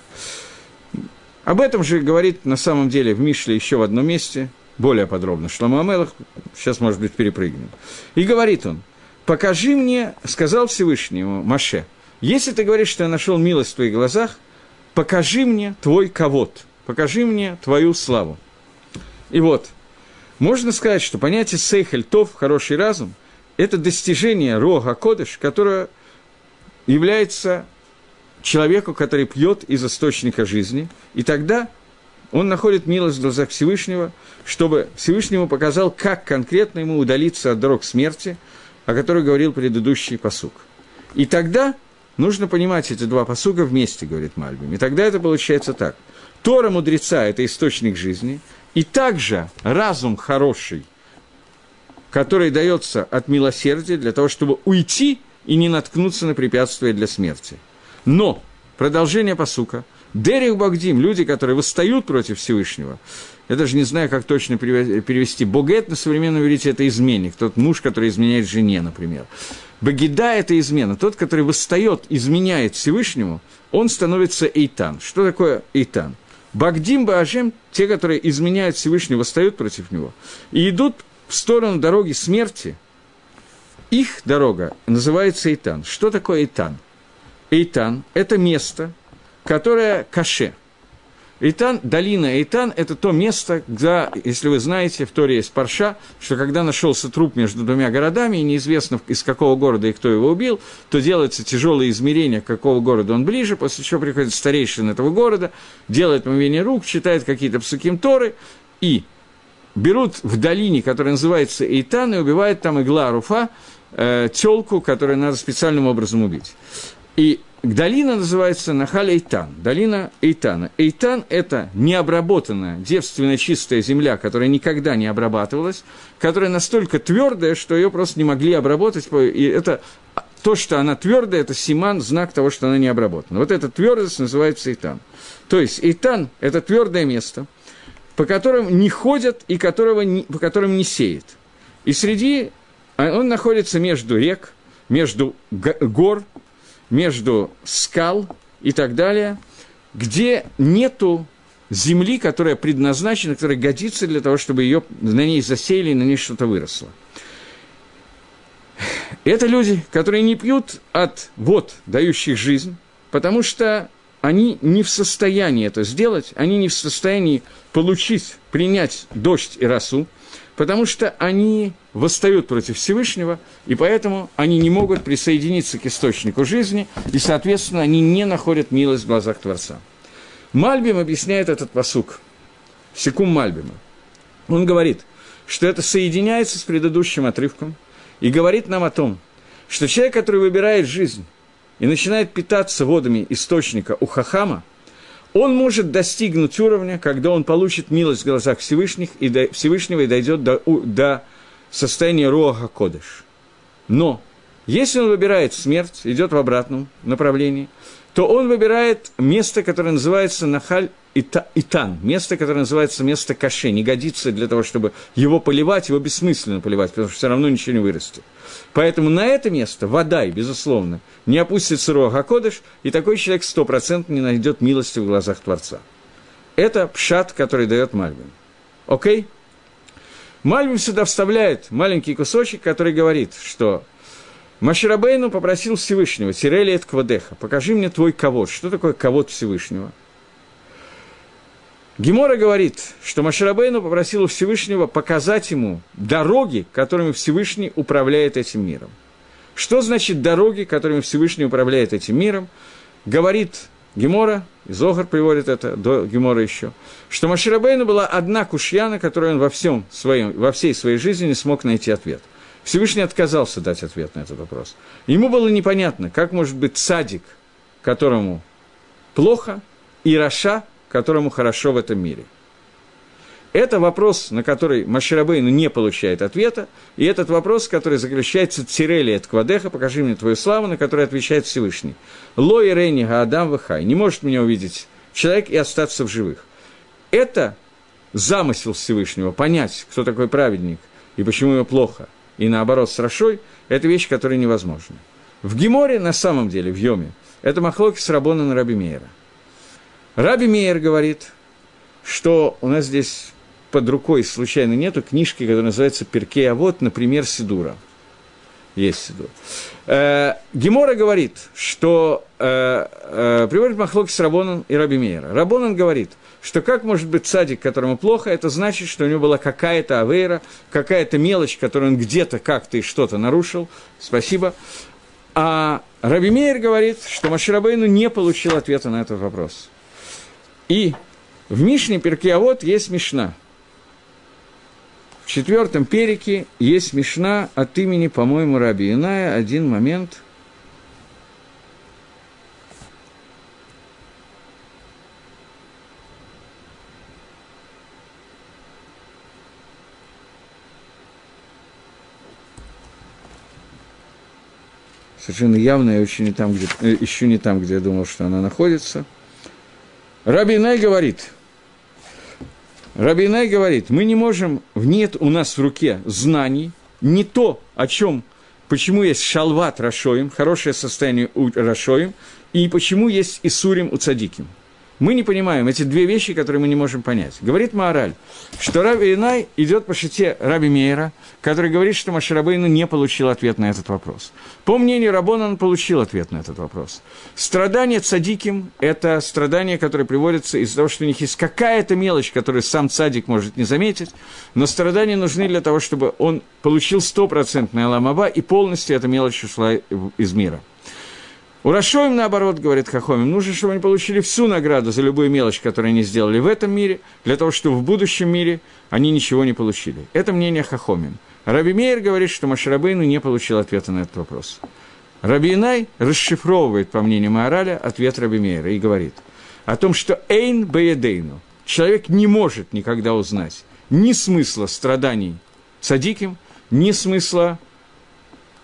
Об этом же говорит на самом деле в Мишле еще в одном месте, более подробно, Шломо Амелах, сейчас, может быть, перепрыгнем. И говорит он, покажи мне, сказал Всевышнему Маше, если ты говоришь, что я нашел милость в твоих глазах, покажи мне твой ковод, покажи мне твою славу. И вот, можно сказать, что понятие сейхель тов, хороший разум, это достижение рога кодыш, которое является человеку, который пьет из источника жизни, и тогда он находит милость в глазах Всевышнего, чтобы Всевышнему показал, как конкретно ему удалиться от дорог смерти, о которой говорил предыдущий посук. И тогда нужно понимать эти два посука вместе, говорит Мальбим. И тогда это получается так. Тора мудреца – это источник жизни, и также разум хороший, который дается от милосердия для того, чтобы уйти и не наткнуться на препятствия для смерти – но, продолжение посука, Дерих Багдим, люди, которые восстают против Всевышнего, я даже не знаю, как точно перевести. Богет на современном иврите – это изменник, тот муж, который изменяет жене, например. Багида – это измена. Тот, который восстает, изменяет Всевышнему, он становится Эйтан. Что такое Эйтан? Багдим Баажем – те, которые изменяют Всевышнего, восстают против него, и идут в сторону дороги смерти, их дорога называется Эйтан. Что такое Эйтан? Эйтан – это место, которое каше. Эйтан, долина Эйтан – это то место, где, если вы знаете, в Торе есть парша, что когда нашелся труп между двумя городами, и неизвестно, из какого города и кто его убил, то делается тяжелое измерение, какого города он ближе, после чего приходит старейшин этого города, делает мовение рук, читает какие-то псуким Торы, и берут в долине, которая называется Эйтан, и убивают там игла Руфа, э, телку, которую надо специальным образом убить. И долина называется Нахаль Эйтан, долина Эйтана. Эйтан – это необработанная, девственно чистая земля, которая никогда не обрабатывалась, которая настолько твердая, что ее просто не могли обработать, и это то, что она твердая, это симан, знак того, что она не обработана. Вот эта твердость называется Эйтан. То есть Эйтан – это твердое место, по которым не ходят и которого не, по которым не сеет. И среди он находится между рек, между гор, между скал и так далее, где нету земли, которая предназначена, которая годится для того, чтобы ее на ней засеяли на ней что-то выросло. Это люди, которые не пьют от вод, дающих жизнь, потому что они не в состоянии это сделать, они не в состоянии получить, принять дождь и росу, потому что они восстают против Всевышнего, и поэтому они не могут присоединиться к источнику жизни, и, соответственно, они не находят милость в глазах Творца. Мальбим объясняет этот посук, секум Мальбима. Он говорит, что это соединяется с предыдущим отрывком, и говорит нам о том, что человек, который выбирает жизнь и начинает питаться водами источника у Хахама – он может достигнуть уровня, когда он получит милость в глазах Всевышних и до, Всевышнего и дойдет до, до состояния Руаха Кодыш. Но если он выбирает смерть, идет в обратном направлении, то он выбирает место, которое называется Нахаль Итан, место, которое называется место Каше, не годится для того, чтобы его поливать, его бессмысленно поливать, потому что все равно ничего не вырастет. Поэтому на это место вода, безусловно, не опустится Руах Кодыш, и такой человек стопроцентно не найдет милости в глазах Творца. Это пшат, который дает Мальбин. Окей? Мальбин сюда вставляет маленький кусочек, который говорит, что Маширабейну попросил Всевышнего, Тирели от Квадеха, покажи мне твой ковод. Что такое ковод Всевышнего? Гемора говорит, что Маширабейну попросил у Всевышнего показать ему дороги, которыми Всевышний управляет этим миром. Что значит дороги, которыми Всевышний управляет этим миром? Говорит Гемора, и Зогар приводит это до Гемора еще, что Маширабейну была одна кушья, на которую он во, всем своем, во всей своей жизни не смог найти ответ. Всевышний отказался дать ответ на этот вопрос. Ему было непонятно, как может быть садик, которому плохо, и Раша, которому хорошо в этом мире. Это вопрос, на который Маширабейну не получает ответа, и этот вопрос, который заключается Цирели от Квадеха, покажи мне твою славу, на который отвечает Всевышний. Ло и Рейни Гаадам Вахай, не может меня увидеть человек и остаться в живых. Это замысел Всевышнего, понять, кто такой праведник и почему ему плохо, и наоборот с Рашой, это вещь, которая невозможна. В Геморе, на самом деле, в Йоме, это махлоки с Рабона на Раби Мейера. Раби Мейер говорит, что у нас здесь под рукой случайно нету книжки, которая называется «Перкей, а вот, например, Сидура». Есть Сидур. Э, Гемора говорит, что э, э, приводит Махлоки с Рабоном и Раби Мейера. Рабонан говорит, что как может быть садик, которому плохо, это значит, что у него была какая-то авейра, какая-то мелочь, которую он где-то как-то и что-то нарушил. Спасибо. А Раби Мейер говорит, что Маширабейну не получил ответа на этот вопрос. И в Мишне Перкиавод есть Мишна – в четвертом перике есть Мишна от имени, по-моему, Раби Иная. Один момент. Совершенно явно и очень не там, где, э, еще не там, где я думал, что она находится. Раби Инай говорит – Рабинай говорит, мы не можем, нет у нас в руке знаний, не то, о чем, почему есть шалват Рашоим, хорошее состояние у Рашоим, и почему есть Исурим у Цадиким. Мы не понимаем эти две вещи, которые мы не можем понять. Говорит Маораль, что Раби Инай идет по шите Раби Мейера, который говорит, что Маширабейну не получил ответ на этот вопрос. По мнению Рабона, он получил ответ на этот вопрос. Страдание цадиким – это страдание, которое приводится из-за того, что у них есть какая-то мелочь, которую сам цадик может не заметить, но страдания нужны для того, чтобы он получил стопроцентное ламаба, и полностью эта мелочь ушла из мира. У Рашоим, наоборот, говорит Хахомим, нужно, чтобы они получили всю награду за любую мелочь, которую они сделали в этом мире, для того, чтобы в будущем мире они ничего не получили. Это мнение Хахомим. Раби Мейер говорит, что Машарабейну не получил ответа на этот вопрос. Раби Инай расшифровывает, по мнению Маораля, ответ Раби Мейера и говорит о том, что «эйн беедейну» – человек не может никогда узнать ни смысла страданий цадиким, ни смысла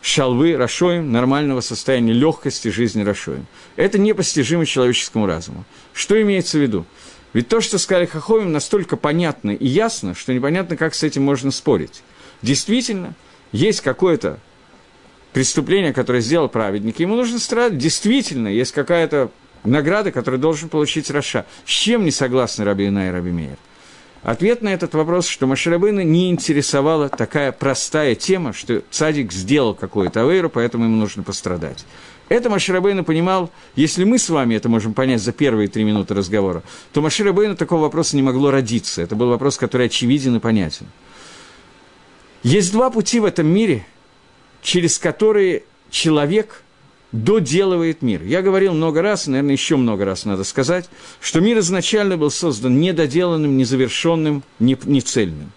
шалвы, рашоем, нормального состояния легкости жизни рашоем. Это непостижимо человеческому разуму. Что имеется в виду? Ведь то, что сказали Хаховим, настолько понятно и ясно, что непонятно, как с этим можно спорить. Действительно, есть какое-то преступление, которое сделал праведник, ему нужно страдать. Действительно, есть какая-то награда, которую должен получить Раша. С чем не согласны Раби Ина и Раби Мейер? Ответ на этот вопрос, что Маширабына не интересовала такая простая тема, что цадик сделал какую-то авейру, поэтому ему нужно пострадать. Это Маширабейна понимал, если мы с вами это можем понять за первые три минуты разговора, то Маширабейна такого вопроса не могло родиться. Это был вопрос, который очевиден и понятен. Есть два пути в этом мире, через которые человек доделывает мир. Я говорил много раз, наверное, еще много раз надо сказать, что мир изначально был создан недоделанным, незавершенным, нецельным.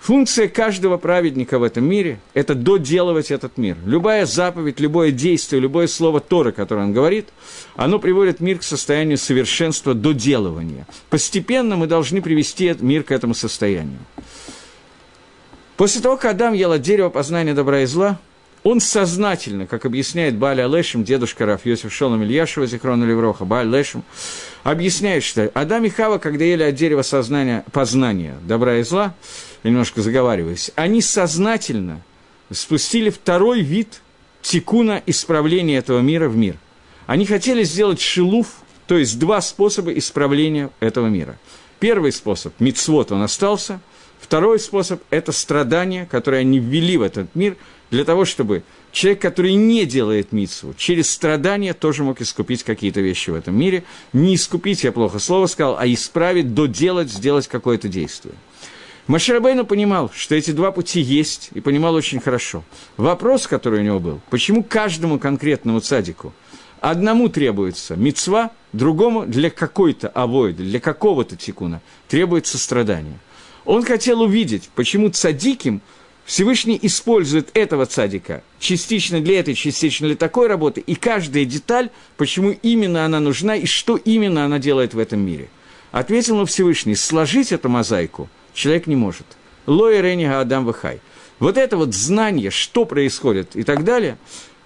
Функция каждого праведника в этом мире – это доделывать этот мир. Любая заповедь, любое действие, любое слово Торы, которое он говорит, оно приводит мир к состоянию совершенства доделывания. Постепенно мы должны привести мир к этому состоянию. После того, как Адам ел от дерева познания добра и зла, он сознательно, как объясняет Баля Лешем, дедушка Раф Йосиф Шолом Ильяшева, Зихрона Левроха, Баль Лешем, объясняет, что Адам и Хава, когда ели от дерева сознания, познания добра и зла, немножко заговариваюсь, они сознательно спустили второй вид тикуна исправления этого мира в мир. Они хотели сделать шилуф, то есть два способа исправления этого мира. Первый способ – мицвод, он остался. Второй способ – это страдания, которые они ввели в этот мир – для того, чтобы человек, который не делает митсву, через страдания тоже мог искупить какие-то вещи в этом мире. Не искупить, я плохо слово сказал, а исправить, доделать, сделать какое-то действие. Маширабейну понимал, что эти два пути есть, и понимал очень хорошо. Вопрос, который у него был, почему каждому конкретному цадику одному требуется мецва, другому для какой-то авоиды, для какого-то тикуна требуется страдание. Он хотел увидеть, почему цадиким – Всевышний использует этого цадика частично для этой, частично для такой работы, и каждая деталь, почему именно она нужна и что именно она делает в этом мире. Ответил ему Всевышний, сложить эту мозаику человек не может. Лои Ренига Адам Вахай. Вот это вот знание, что происходит и так далее,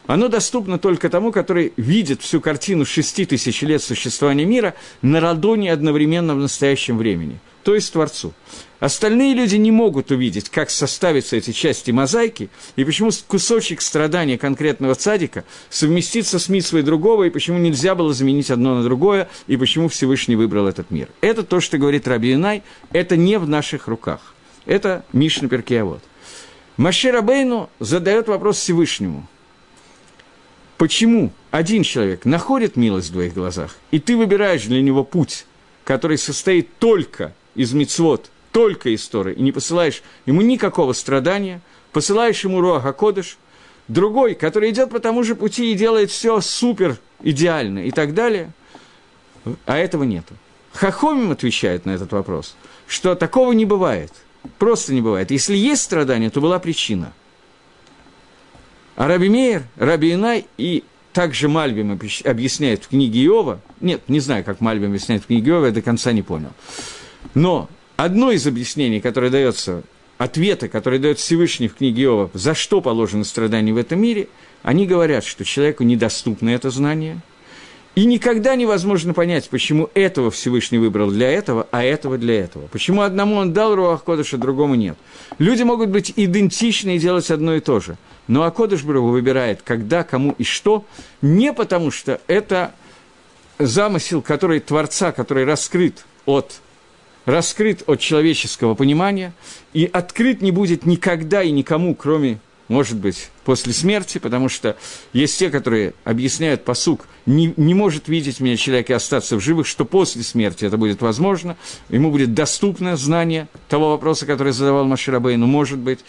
оно доступно только тому, который видит всю картину шести тысяч лет существования мира на ладони одновременно в настоящем времени, то есть Творцу. Остальные люди не могут увидеть, как составятся эти части мозаики, и почему кусочек страдания конкретного цадика совместится с митсвой другого, и почему нельзя было заменить одно на другое, и почему Всевышний выбрал этот мир. Это то, что говорит Раби Инай, это не в наших руках. Это Мишна Перкеавод. Маше Рабейну задает вопрос Всевышнему. Почему один человек находит милость в твоих глазах, и ты выбираешь для него путь, который состоит только из мицвод, только из Торы, и не посылаешь ему никакого страдания, посылаешь ему Руаха Кодыш, другой, который идет по тому же пути и делает все супер идеально и так далее, а этого нету. Хахомим отвечает на этот вопрос, что такого не бывает, просто не бывает. Если есть страдания, то была причина. А Раби Мейер, Раби Инай и также Мальбим объясняет в книге Иова, нет, не знаю, как Мальбим объясняет в книге Иова, я до конца не понял. Но одно из объяснений, которое дается, ответа, который дает Всевышний в книге Иова, за что положено страдание в этом мире, они говорят, что человеку недоступно это знание, и никогда невозможно понять, почему этого Всевышний выбрал для этого, а этого для этого. Почему одному он дал Руах Кодыш, а другому нет. Люди могут быть идентичны и делать одно и то же. Но Акодыш Брагу выбирает, когда, кому и что, не потому что это замысел, который Творца, который раскрыт от раскрыт от человеческого понимания и открыт не будет никогда и никому, кроме, может быть, после смерти, потому что есть те, которые объясняют посук, не, не может видеть меня человек и остаться в живых, что после смерти это будет возможно, ему будет доступно знание того вопроса, который задавал Маширабей, ну, может быть,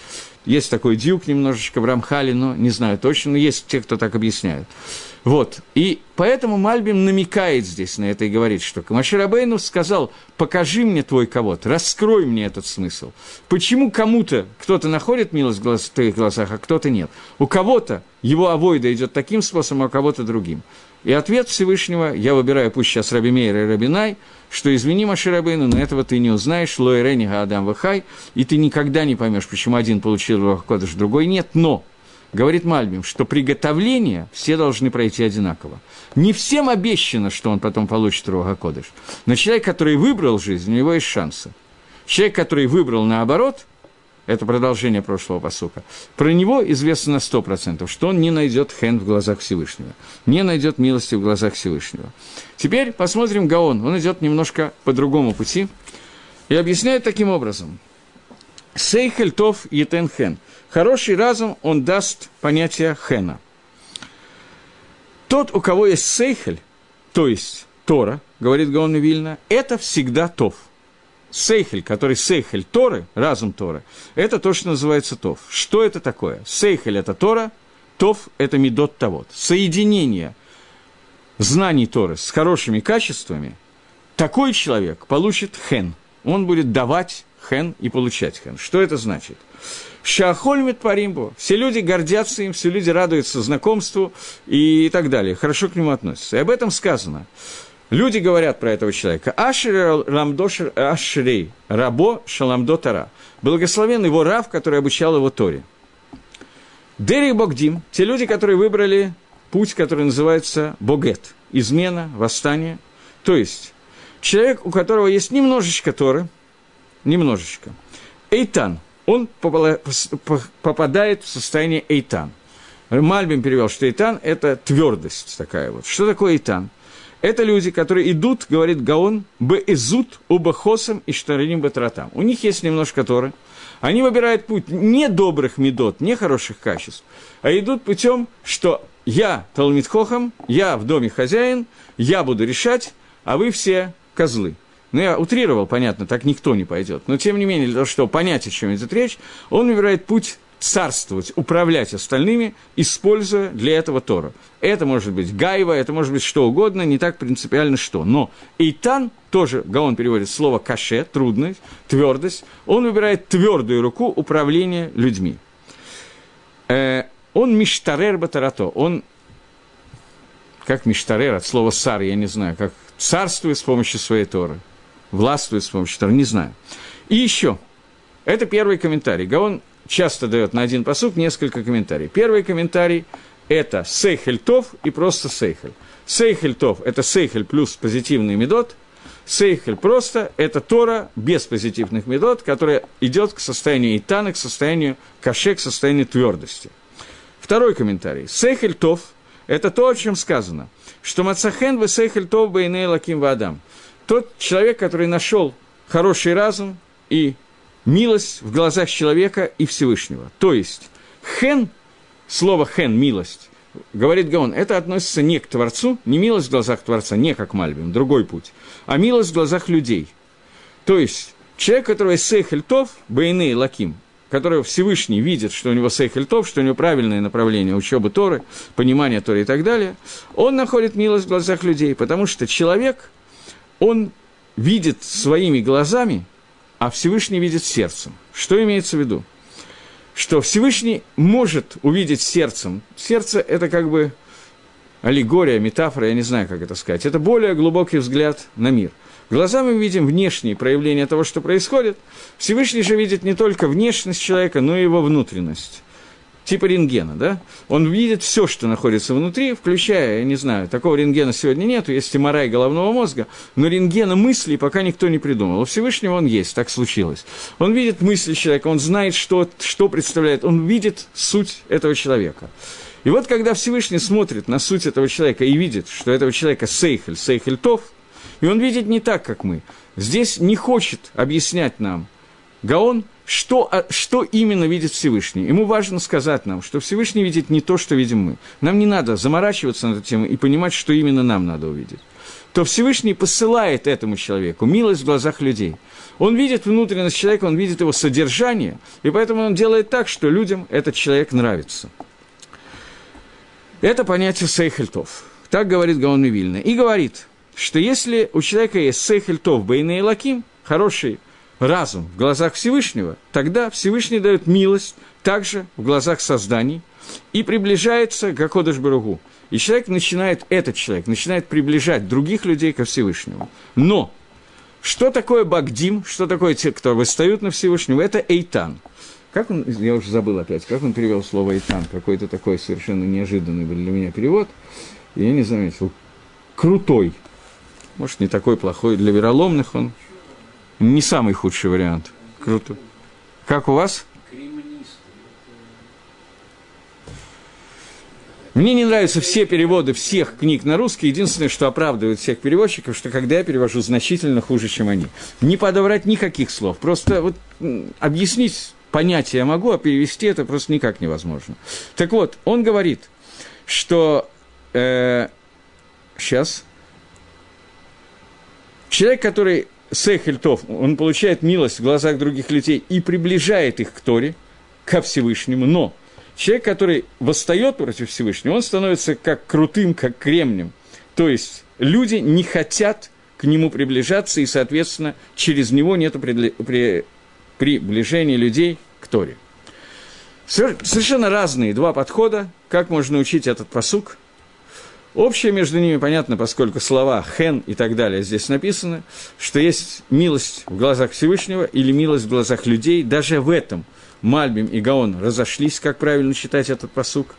есть такой дюк немножечко в Рамхале, но не знаю точно, но есть те, кто так объясняет. Вот. И поэтому Мальбим намекает здесь на это и говорит, что Маширабейну сказал, покажи мне твой кого-то, раскрой мне этот смысл. Почему кому-то кто-то находит милость в твоих глазах, а кто-то нет? У кого-то его авойда идет таким способом, а у кого-то другим. И ответ Всевышнего, я выбираю пусть сейчас Раби Мейер и Рабинай, что извини, Маширабейну, но этого ты не узнаешь, Лой Адам Вахай, и ты никогда не поймешь, почему один получил Рухакодыш, другой нет, но говорит Мальбим, что приготовление все должны пройти одинаково. Не всем обещано, что он потом получит Руха Кодыш. Но человек, который выбрал жизнь, у него есть шансы. Человек, который выбрал наоборот, это продолжение прошлого посука, про него известно на 100%, что он не найдет хен в глазах Всевышнего, не найдет милости в глазах Всевышнего. Теперь посмотрим Гаон. Он идет немножко по другому пути и объясняет таким образом. Сейхель тов етен хен – Хороший разум, он даст понятие хена. Тот, у кого есть сейхель, то есть Тора, говорит Гаон Вильна, это всегда тов. Сейхель, который сейхель Торы, разум Торы, это то, что называется тов. Что это такое? Сейхель – это Тора, тов – это медот тавод. Соединение знаний Торы с хорошими качествами, такой человек получит хен. Он будет давать хен и получать хен. Что это значит? Шахольмит паримбу. Все люди гордятся им, все люди радуются знакомству и так далее. Хорошо к нему относятся. И об этом сказано. Люди говорят про этого человека. Ламдошер ашрей, рабо шаламдо тара. Благословен его рав, который обучал его Торе. Дерих Богдим, те люди, которые выбрали путь, который называется Богет, измена, восстание. То есть, человек, у которого есть немножечко Торы, немножечко, Эйтан – он попадает в состояние эйтан. Мальбим перевел, что эйтан – это твердость такая вот. Что такое эйтан? Это люди, которые идут, говорит Гаон, бэзут убахосом и штариним батратам. У них есть немножко Торы. Они выбирают путь не добрых медот, не хороших качеств, а идут путем, что я Талмитхохам, я в доме хозяин, я буду решать, а вы все козлы. Ну, я утрировал, понятно, так никто не пойдет. Но, тем не менее, для того, чтобы понять, о чем идет речь, он выбирает путь царствовать, управлять остальными, используя для этого Тору. Это может быть гайва, это может быть что угодно, не так принципиально что. Но Эйтан, тоже Гаон переводит слово каше, трудность, твердость, он выбирает твердую руку управления людьми. Э, он миштарер батарато, он, как миштарер, от слова сар, я не знаю, как царствует с помощью своей Торы. Властвует с помощью Торы, не знаю. И еще, это первый комментарий. Гаон часто дает на один посук несколько комментариев. Первый комментарий – это сейхель тов и просто сейхель. Сейхель тов – это сейхель плюс позитивный медот. Сейхель просто – это Тора без позитивных медот, которая идет к состоянию итана, к состоянию каше, к состоянию твердости. Второй комментарий. Сейхель тов – это то, о чем сказано, что Мацахен вы сейхель тов бейней лаким вадам. Тот человек, который нашел хороший разум и милость в глазах человека и Всевышнего. То есть, хен, слово хен, милость, говорит Гаон, это относится не к Творцу, не милость в глазах Творца, не как Мальбим, другой путь, а милость в глазах людей. То есть, человек, который сейхель тов, бейны лаким, которого Всевышний видит, что у него сейхель тов, что у него правильное направление учебы Торы, понимание Торы и так далее, он находит милость в глазах людей, потому что человек, он видит своими глазами а Всевышний видит сердцем. Что имеется в виду? Что Всевышний может увидеть сердцем. Сердце – это как бы аллегория, метафора, я не знаю, как это сказать. Это более глубокий взгляд на мир. Глазами мы видим внешние проявления того, что происходит. Всевышний же видит не только внешность человека, но и его внутренность типа рентгена, да? Он видит все, что находится внутри, включая, я не знаю, такого рентгена сегодня нету, есть МРА головного мозга, но рентгена мыслей пока никто не придумал. У Всевышнего он есть, так случилось. Он видит мысли человека, он знает, что, что представляет, он видит суть этого человека. И вот когда Всевышний смотрит на суть этого человека и видит, что этого человека сейхель, сейхель тов, и он видит не так, как мы, здесь не хочет объяснять нам Гаон, что, а, что именно видит Всевышний. Ему важно сказать нам, что Всевышний видит не то, что видим мы. Нам не надо заморачиваться на эту тему и понимать, что именно нам надо увидеть. То Всевышний посылает этому человеку милость в глазах людей. Он видит внутренность человека, он видит его содержание, и поэтому он делает так, что людям этот человек нравится. Это понятие сейхельтов. Так говорит Гаон Вильна. И говорит, что если у человека есть сейхельтов, бейны и лаким, хороший разум в глазах Всевышнего, тогда Всевышний дает милость также в глазах созданий и приближается к Акодыш Баругу. И человек начинает, этот человек начинает приближать других людей ко Всевышнему. Но что такое Багдим, что такое те, кто восстают на Всевышнего, это Эйтан. Как он, я уже забыл опять, как он перевел слово Эйтан, какой-то такой совершенно неожиданный для меня перевод, я не заметил. Крутой. Может, не такой плохой для вероломных он, не самый худший вариант. Круто. Как у вас? Мне не нравятся все переводы всех книг на русский. Единственное, что оправдывает всех переводчиков, что когда я перевожу значительно хуже, чем они. Не подобрать никаких слов. Просто вот объяснить понятие я могу, а перевести это просто никак невозможно. Так вот, он говорит, что... Э, сейчас. Человек, который Сехельтов, он получает милость в глазах других людей и приближает их к Торе, ко Всевышнему, но человек, который восстает против Всевышнего, он становится как крутым, как кремнем. То есть люди не хотят к нему приближаться, и, соответственно, через него нет приближения людей к Торе. Совершенно разные два подхода, как можно учить этот посук – Общее между ними понятно, поскольку слова «хен» и так далее здесь написаны, что есть милость в глазах Всевышнего или милость в глазах людей. Даже в этом Мальбим и Гаон разошлись, как правильно читать этот посук.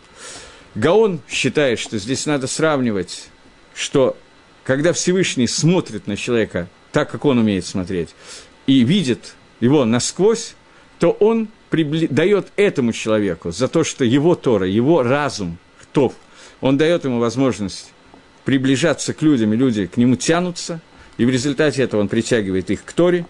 Гаон считает, что здесь надо сравнивать, что когда Всевышний смотрит на человека так, как он умеет смотреть, и видит его насквозь, то он прибли... дает этому человеку за то, что его Тора, его разум, Тов, он дает ему возможность приближаться к людям, и люди к нему тянутся, и в результате этого он притягивает их к Торе.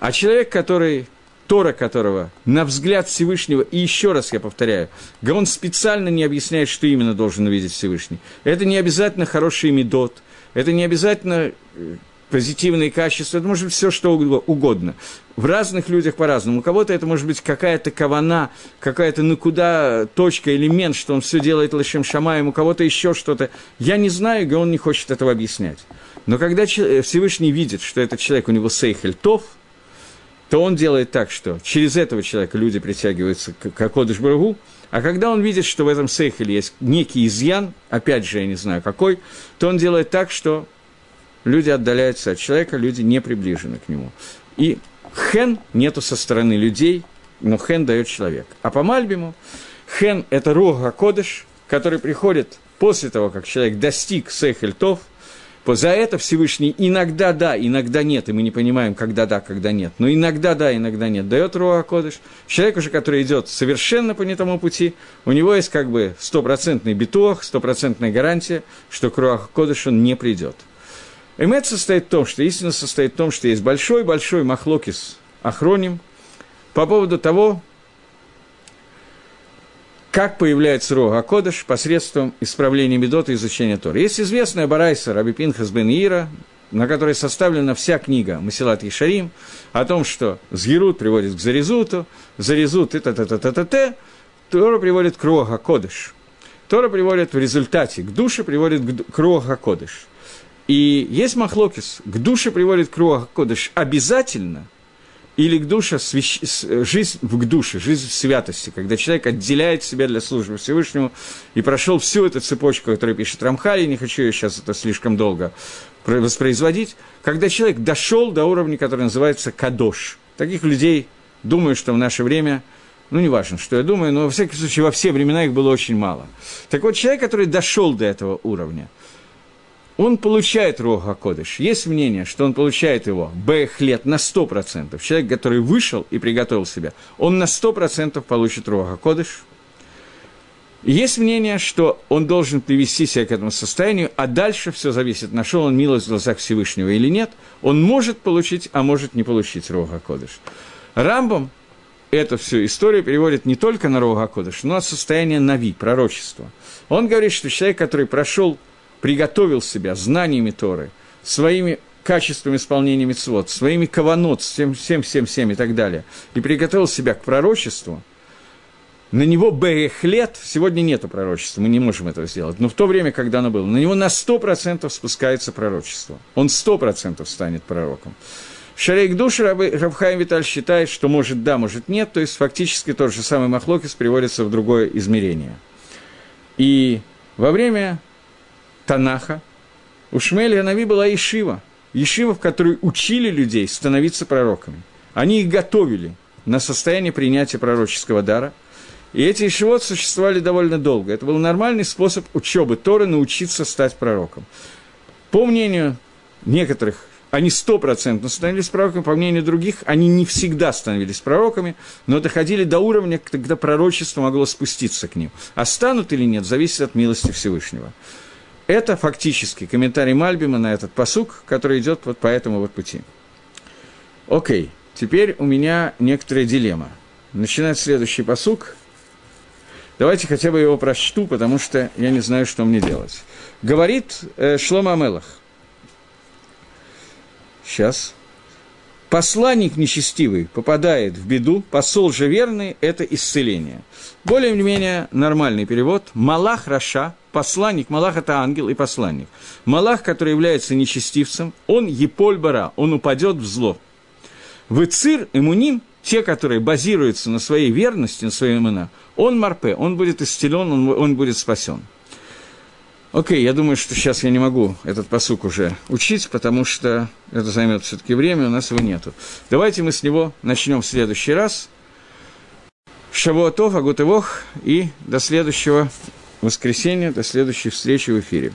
А человек, который, Тора которого, на взгляд Всевышнего, и еще раз я повторяю, он специально не объясняет, что именно должен увидеть Всевышний. Это не обязательно хороший медот, это не обязательно э, позитивные качества, это может быть все что угодно. В разных людях по-разному. У кого-то это может быть какая-то кавана, какая-то ну куда точка, элемент, что он все делает лишем шамаем, у кого-то еще что-то. Я не знаю, и он не хочет этого объяснять. Но когда Всевышний видит, что этот человек, у него сейхель тов, то он делает так, что через этого человека люди притягиваются к Барагу, а когда он видит, что в этом сейхеле есть некий изъян, опять же, я не знаю какой, то он делает так, что люди отдаляются от человека, люди не приближены к нему. И хен нету со стороны людей, но хен дает человек. А по Мальбиму хен – это рога кодыш, который приходит после того, как человек достиг сейхельтов – за это Всевышний иногда да, иногда нет, и мы не понимаем, когда да, когда нет. Но иногда да, иногда нет. Дает Руа Кодыш. Человек уже, который идет совершенно по не тому пути, у него есть как бы стопроцентный битуах, стопроцентная гарантия, что к Руа он не придет. Эмет состоит в том, что истина состоит в том, что есть большой-большой махлокис охроним по поводу того, как появляется Рога Кодыш посредством исправления Медот и изучения Тора. Есть известная Барайса Раби Пинхас бен Ира, на которой составлена вся книга Масилат Ишарим, о том, что Згерут приводит к Зарезуту, Зарезут и та Тора приводит к Рога Кодыш. Тора приводит в результате к душе, приводит к Рога Кодыш. И есть Махлокис, к душе приводит к Рога Кодыш обязательно – или к душе, свящ... жизнь в душе, жизнь в святости, когда человек отделяет себя для службы Всевышнему и прошел всю эту цепочку, которую пишет Рамхали, не хочу ее сейчас это слишком долго воспроизводить, когда человек дошел до уровня, который называется кадош. Таких людей, думаю, что в наше время, ну, не важно, что я думаю, но, во всяком случае, во все времена их было очень мало. Так вот, человек, который дошел до этого уровня – он получает Рога Кодыш. Есть мнение, что он получает его Бэхлет на 100%. Человек, который вышел и приготовил себя, он на 100% получит Рога Кодыш. Есть мнение, что он должен привести себя к этому состоянию, а дальше все зависит, нашел он милость в глазах Всевышнего или нет. Он может получить, а может не получить Рога Кодыш. Рамбом эту всю историю переводит не только на Рога Кодыш, но и состояние Нави, пророчества. Он говорит, что человек, который прошел приготовил себя знаниями Торы, своими качествами исполнения митцвот, своими каванот, всем, всем, всем, всем и так далее, и приготовил себя к пророчеству, на него Берехлет, сегодня нету пророчества, мы не можем этого сделать, но в то время, когда оно было, на него на 100% спускается пророчество. Он 100% станет пророком. Шарейк Душ Рабхайм Виталь считает, что может да, может нет, то есть фактически тот же самый Махлокис приводится в другое измерение. И во время Танаха, у Шмеля Нави была Ешива, Ешива, в которой учили людей становиться пророками. Они их готовили на состояние принятия пророческого дара. И эти Ешивот существовали довольно долго. Это был нормальный способ учебы Торы научиться стать пророком. По мнению некоторых, они стопроцентно становились пророками, по мнению других, они не всегда становились пророками, но доходили до уровня, когда пророчество могло спуститься к ним. А станут или нет, зависит от милости Всевышнего. Это фактически комментарий Мальбима на этот посук, который идет вот по этому вот пути. Окей, теперь у меня некоторая дилемма. Начинать следующий посук. Давайте хотя бы его прочту, потому что я не знаю, что мне делать. Говорит э, Шлома Амелах. Сейчас. Посланник нечестивый попадает в беду, посол же верный – это исцеление. Более-менее нормальный перевод. Малах Раша, посланник, Малах – это ангел и посланник. Малах, который является нечестивцем, он Еполь Бара, он упадет в зло. Выцир и Муним, те, которые базируются на своей верности, на своей имена, он Марпе, он будет исцелен, он, он будет спасен. Окей, я думаю, что сейчас я не могу этот посук уже учить, потому что это займет все-таки время, у нас его нету. Давайте мы с него начнем в следующий раз. Шавуатов, Агутывох, и до следующего воскресенья, до следующей встречи в эфире.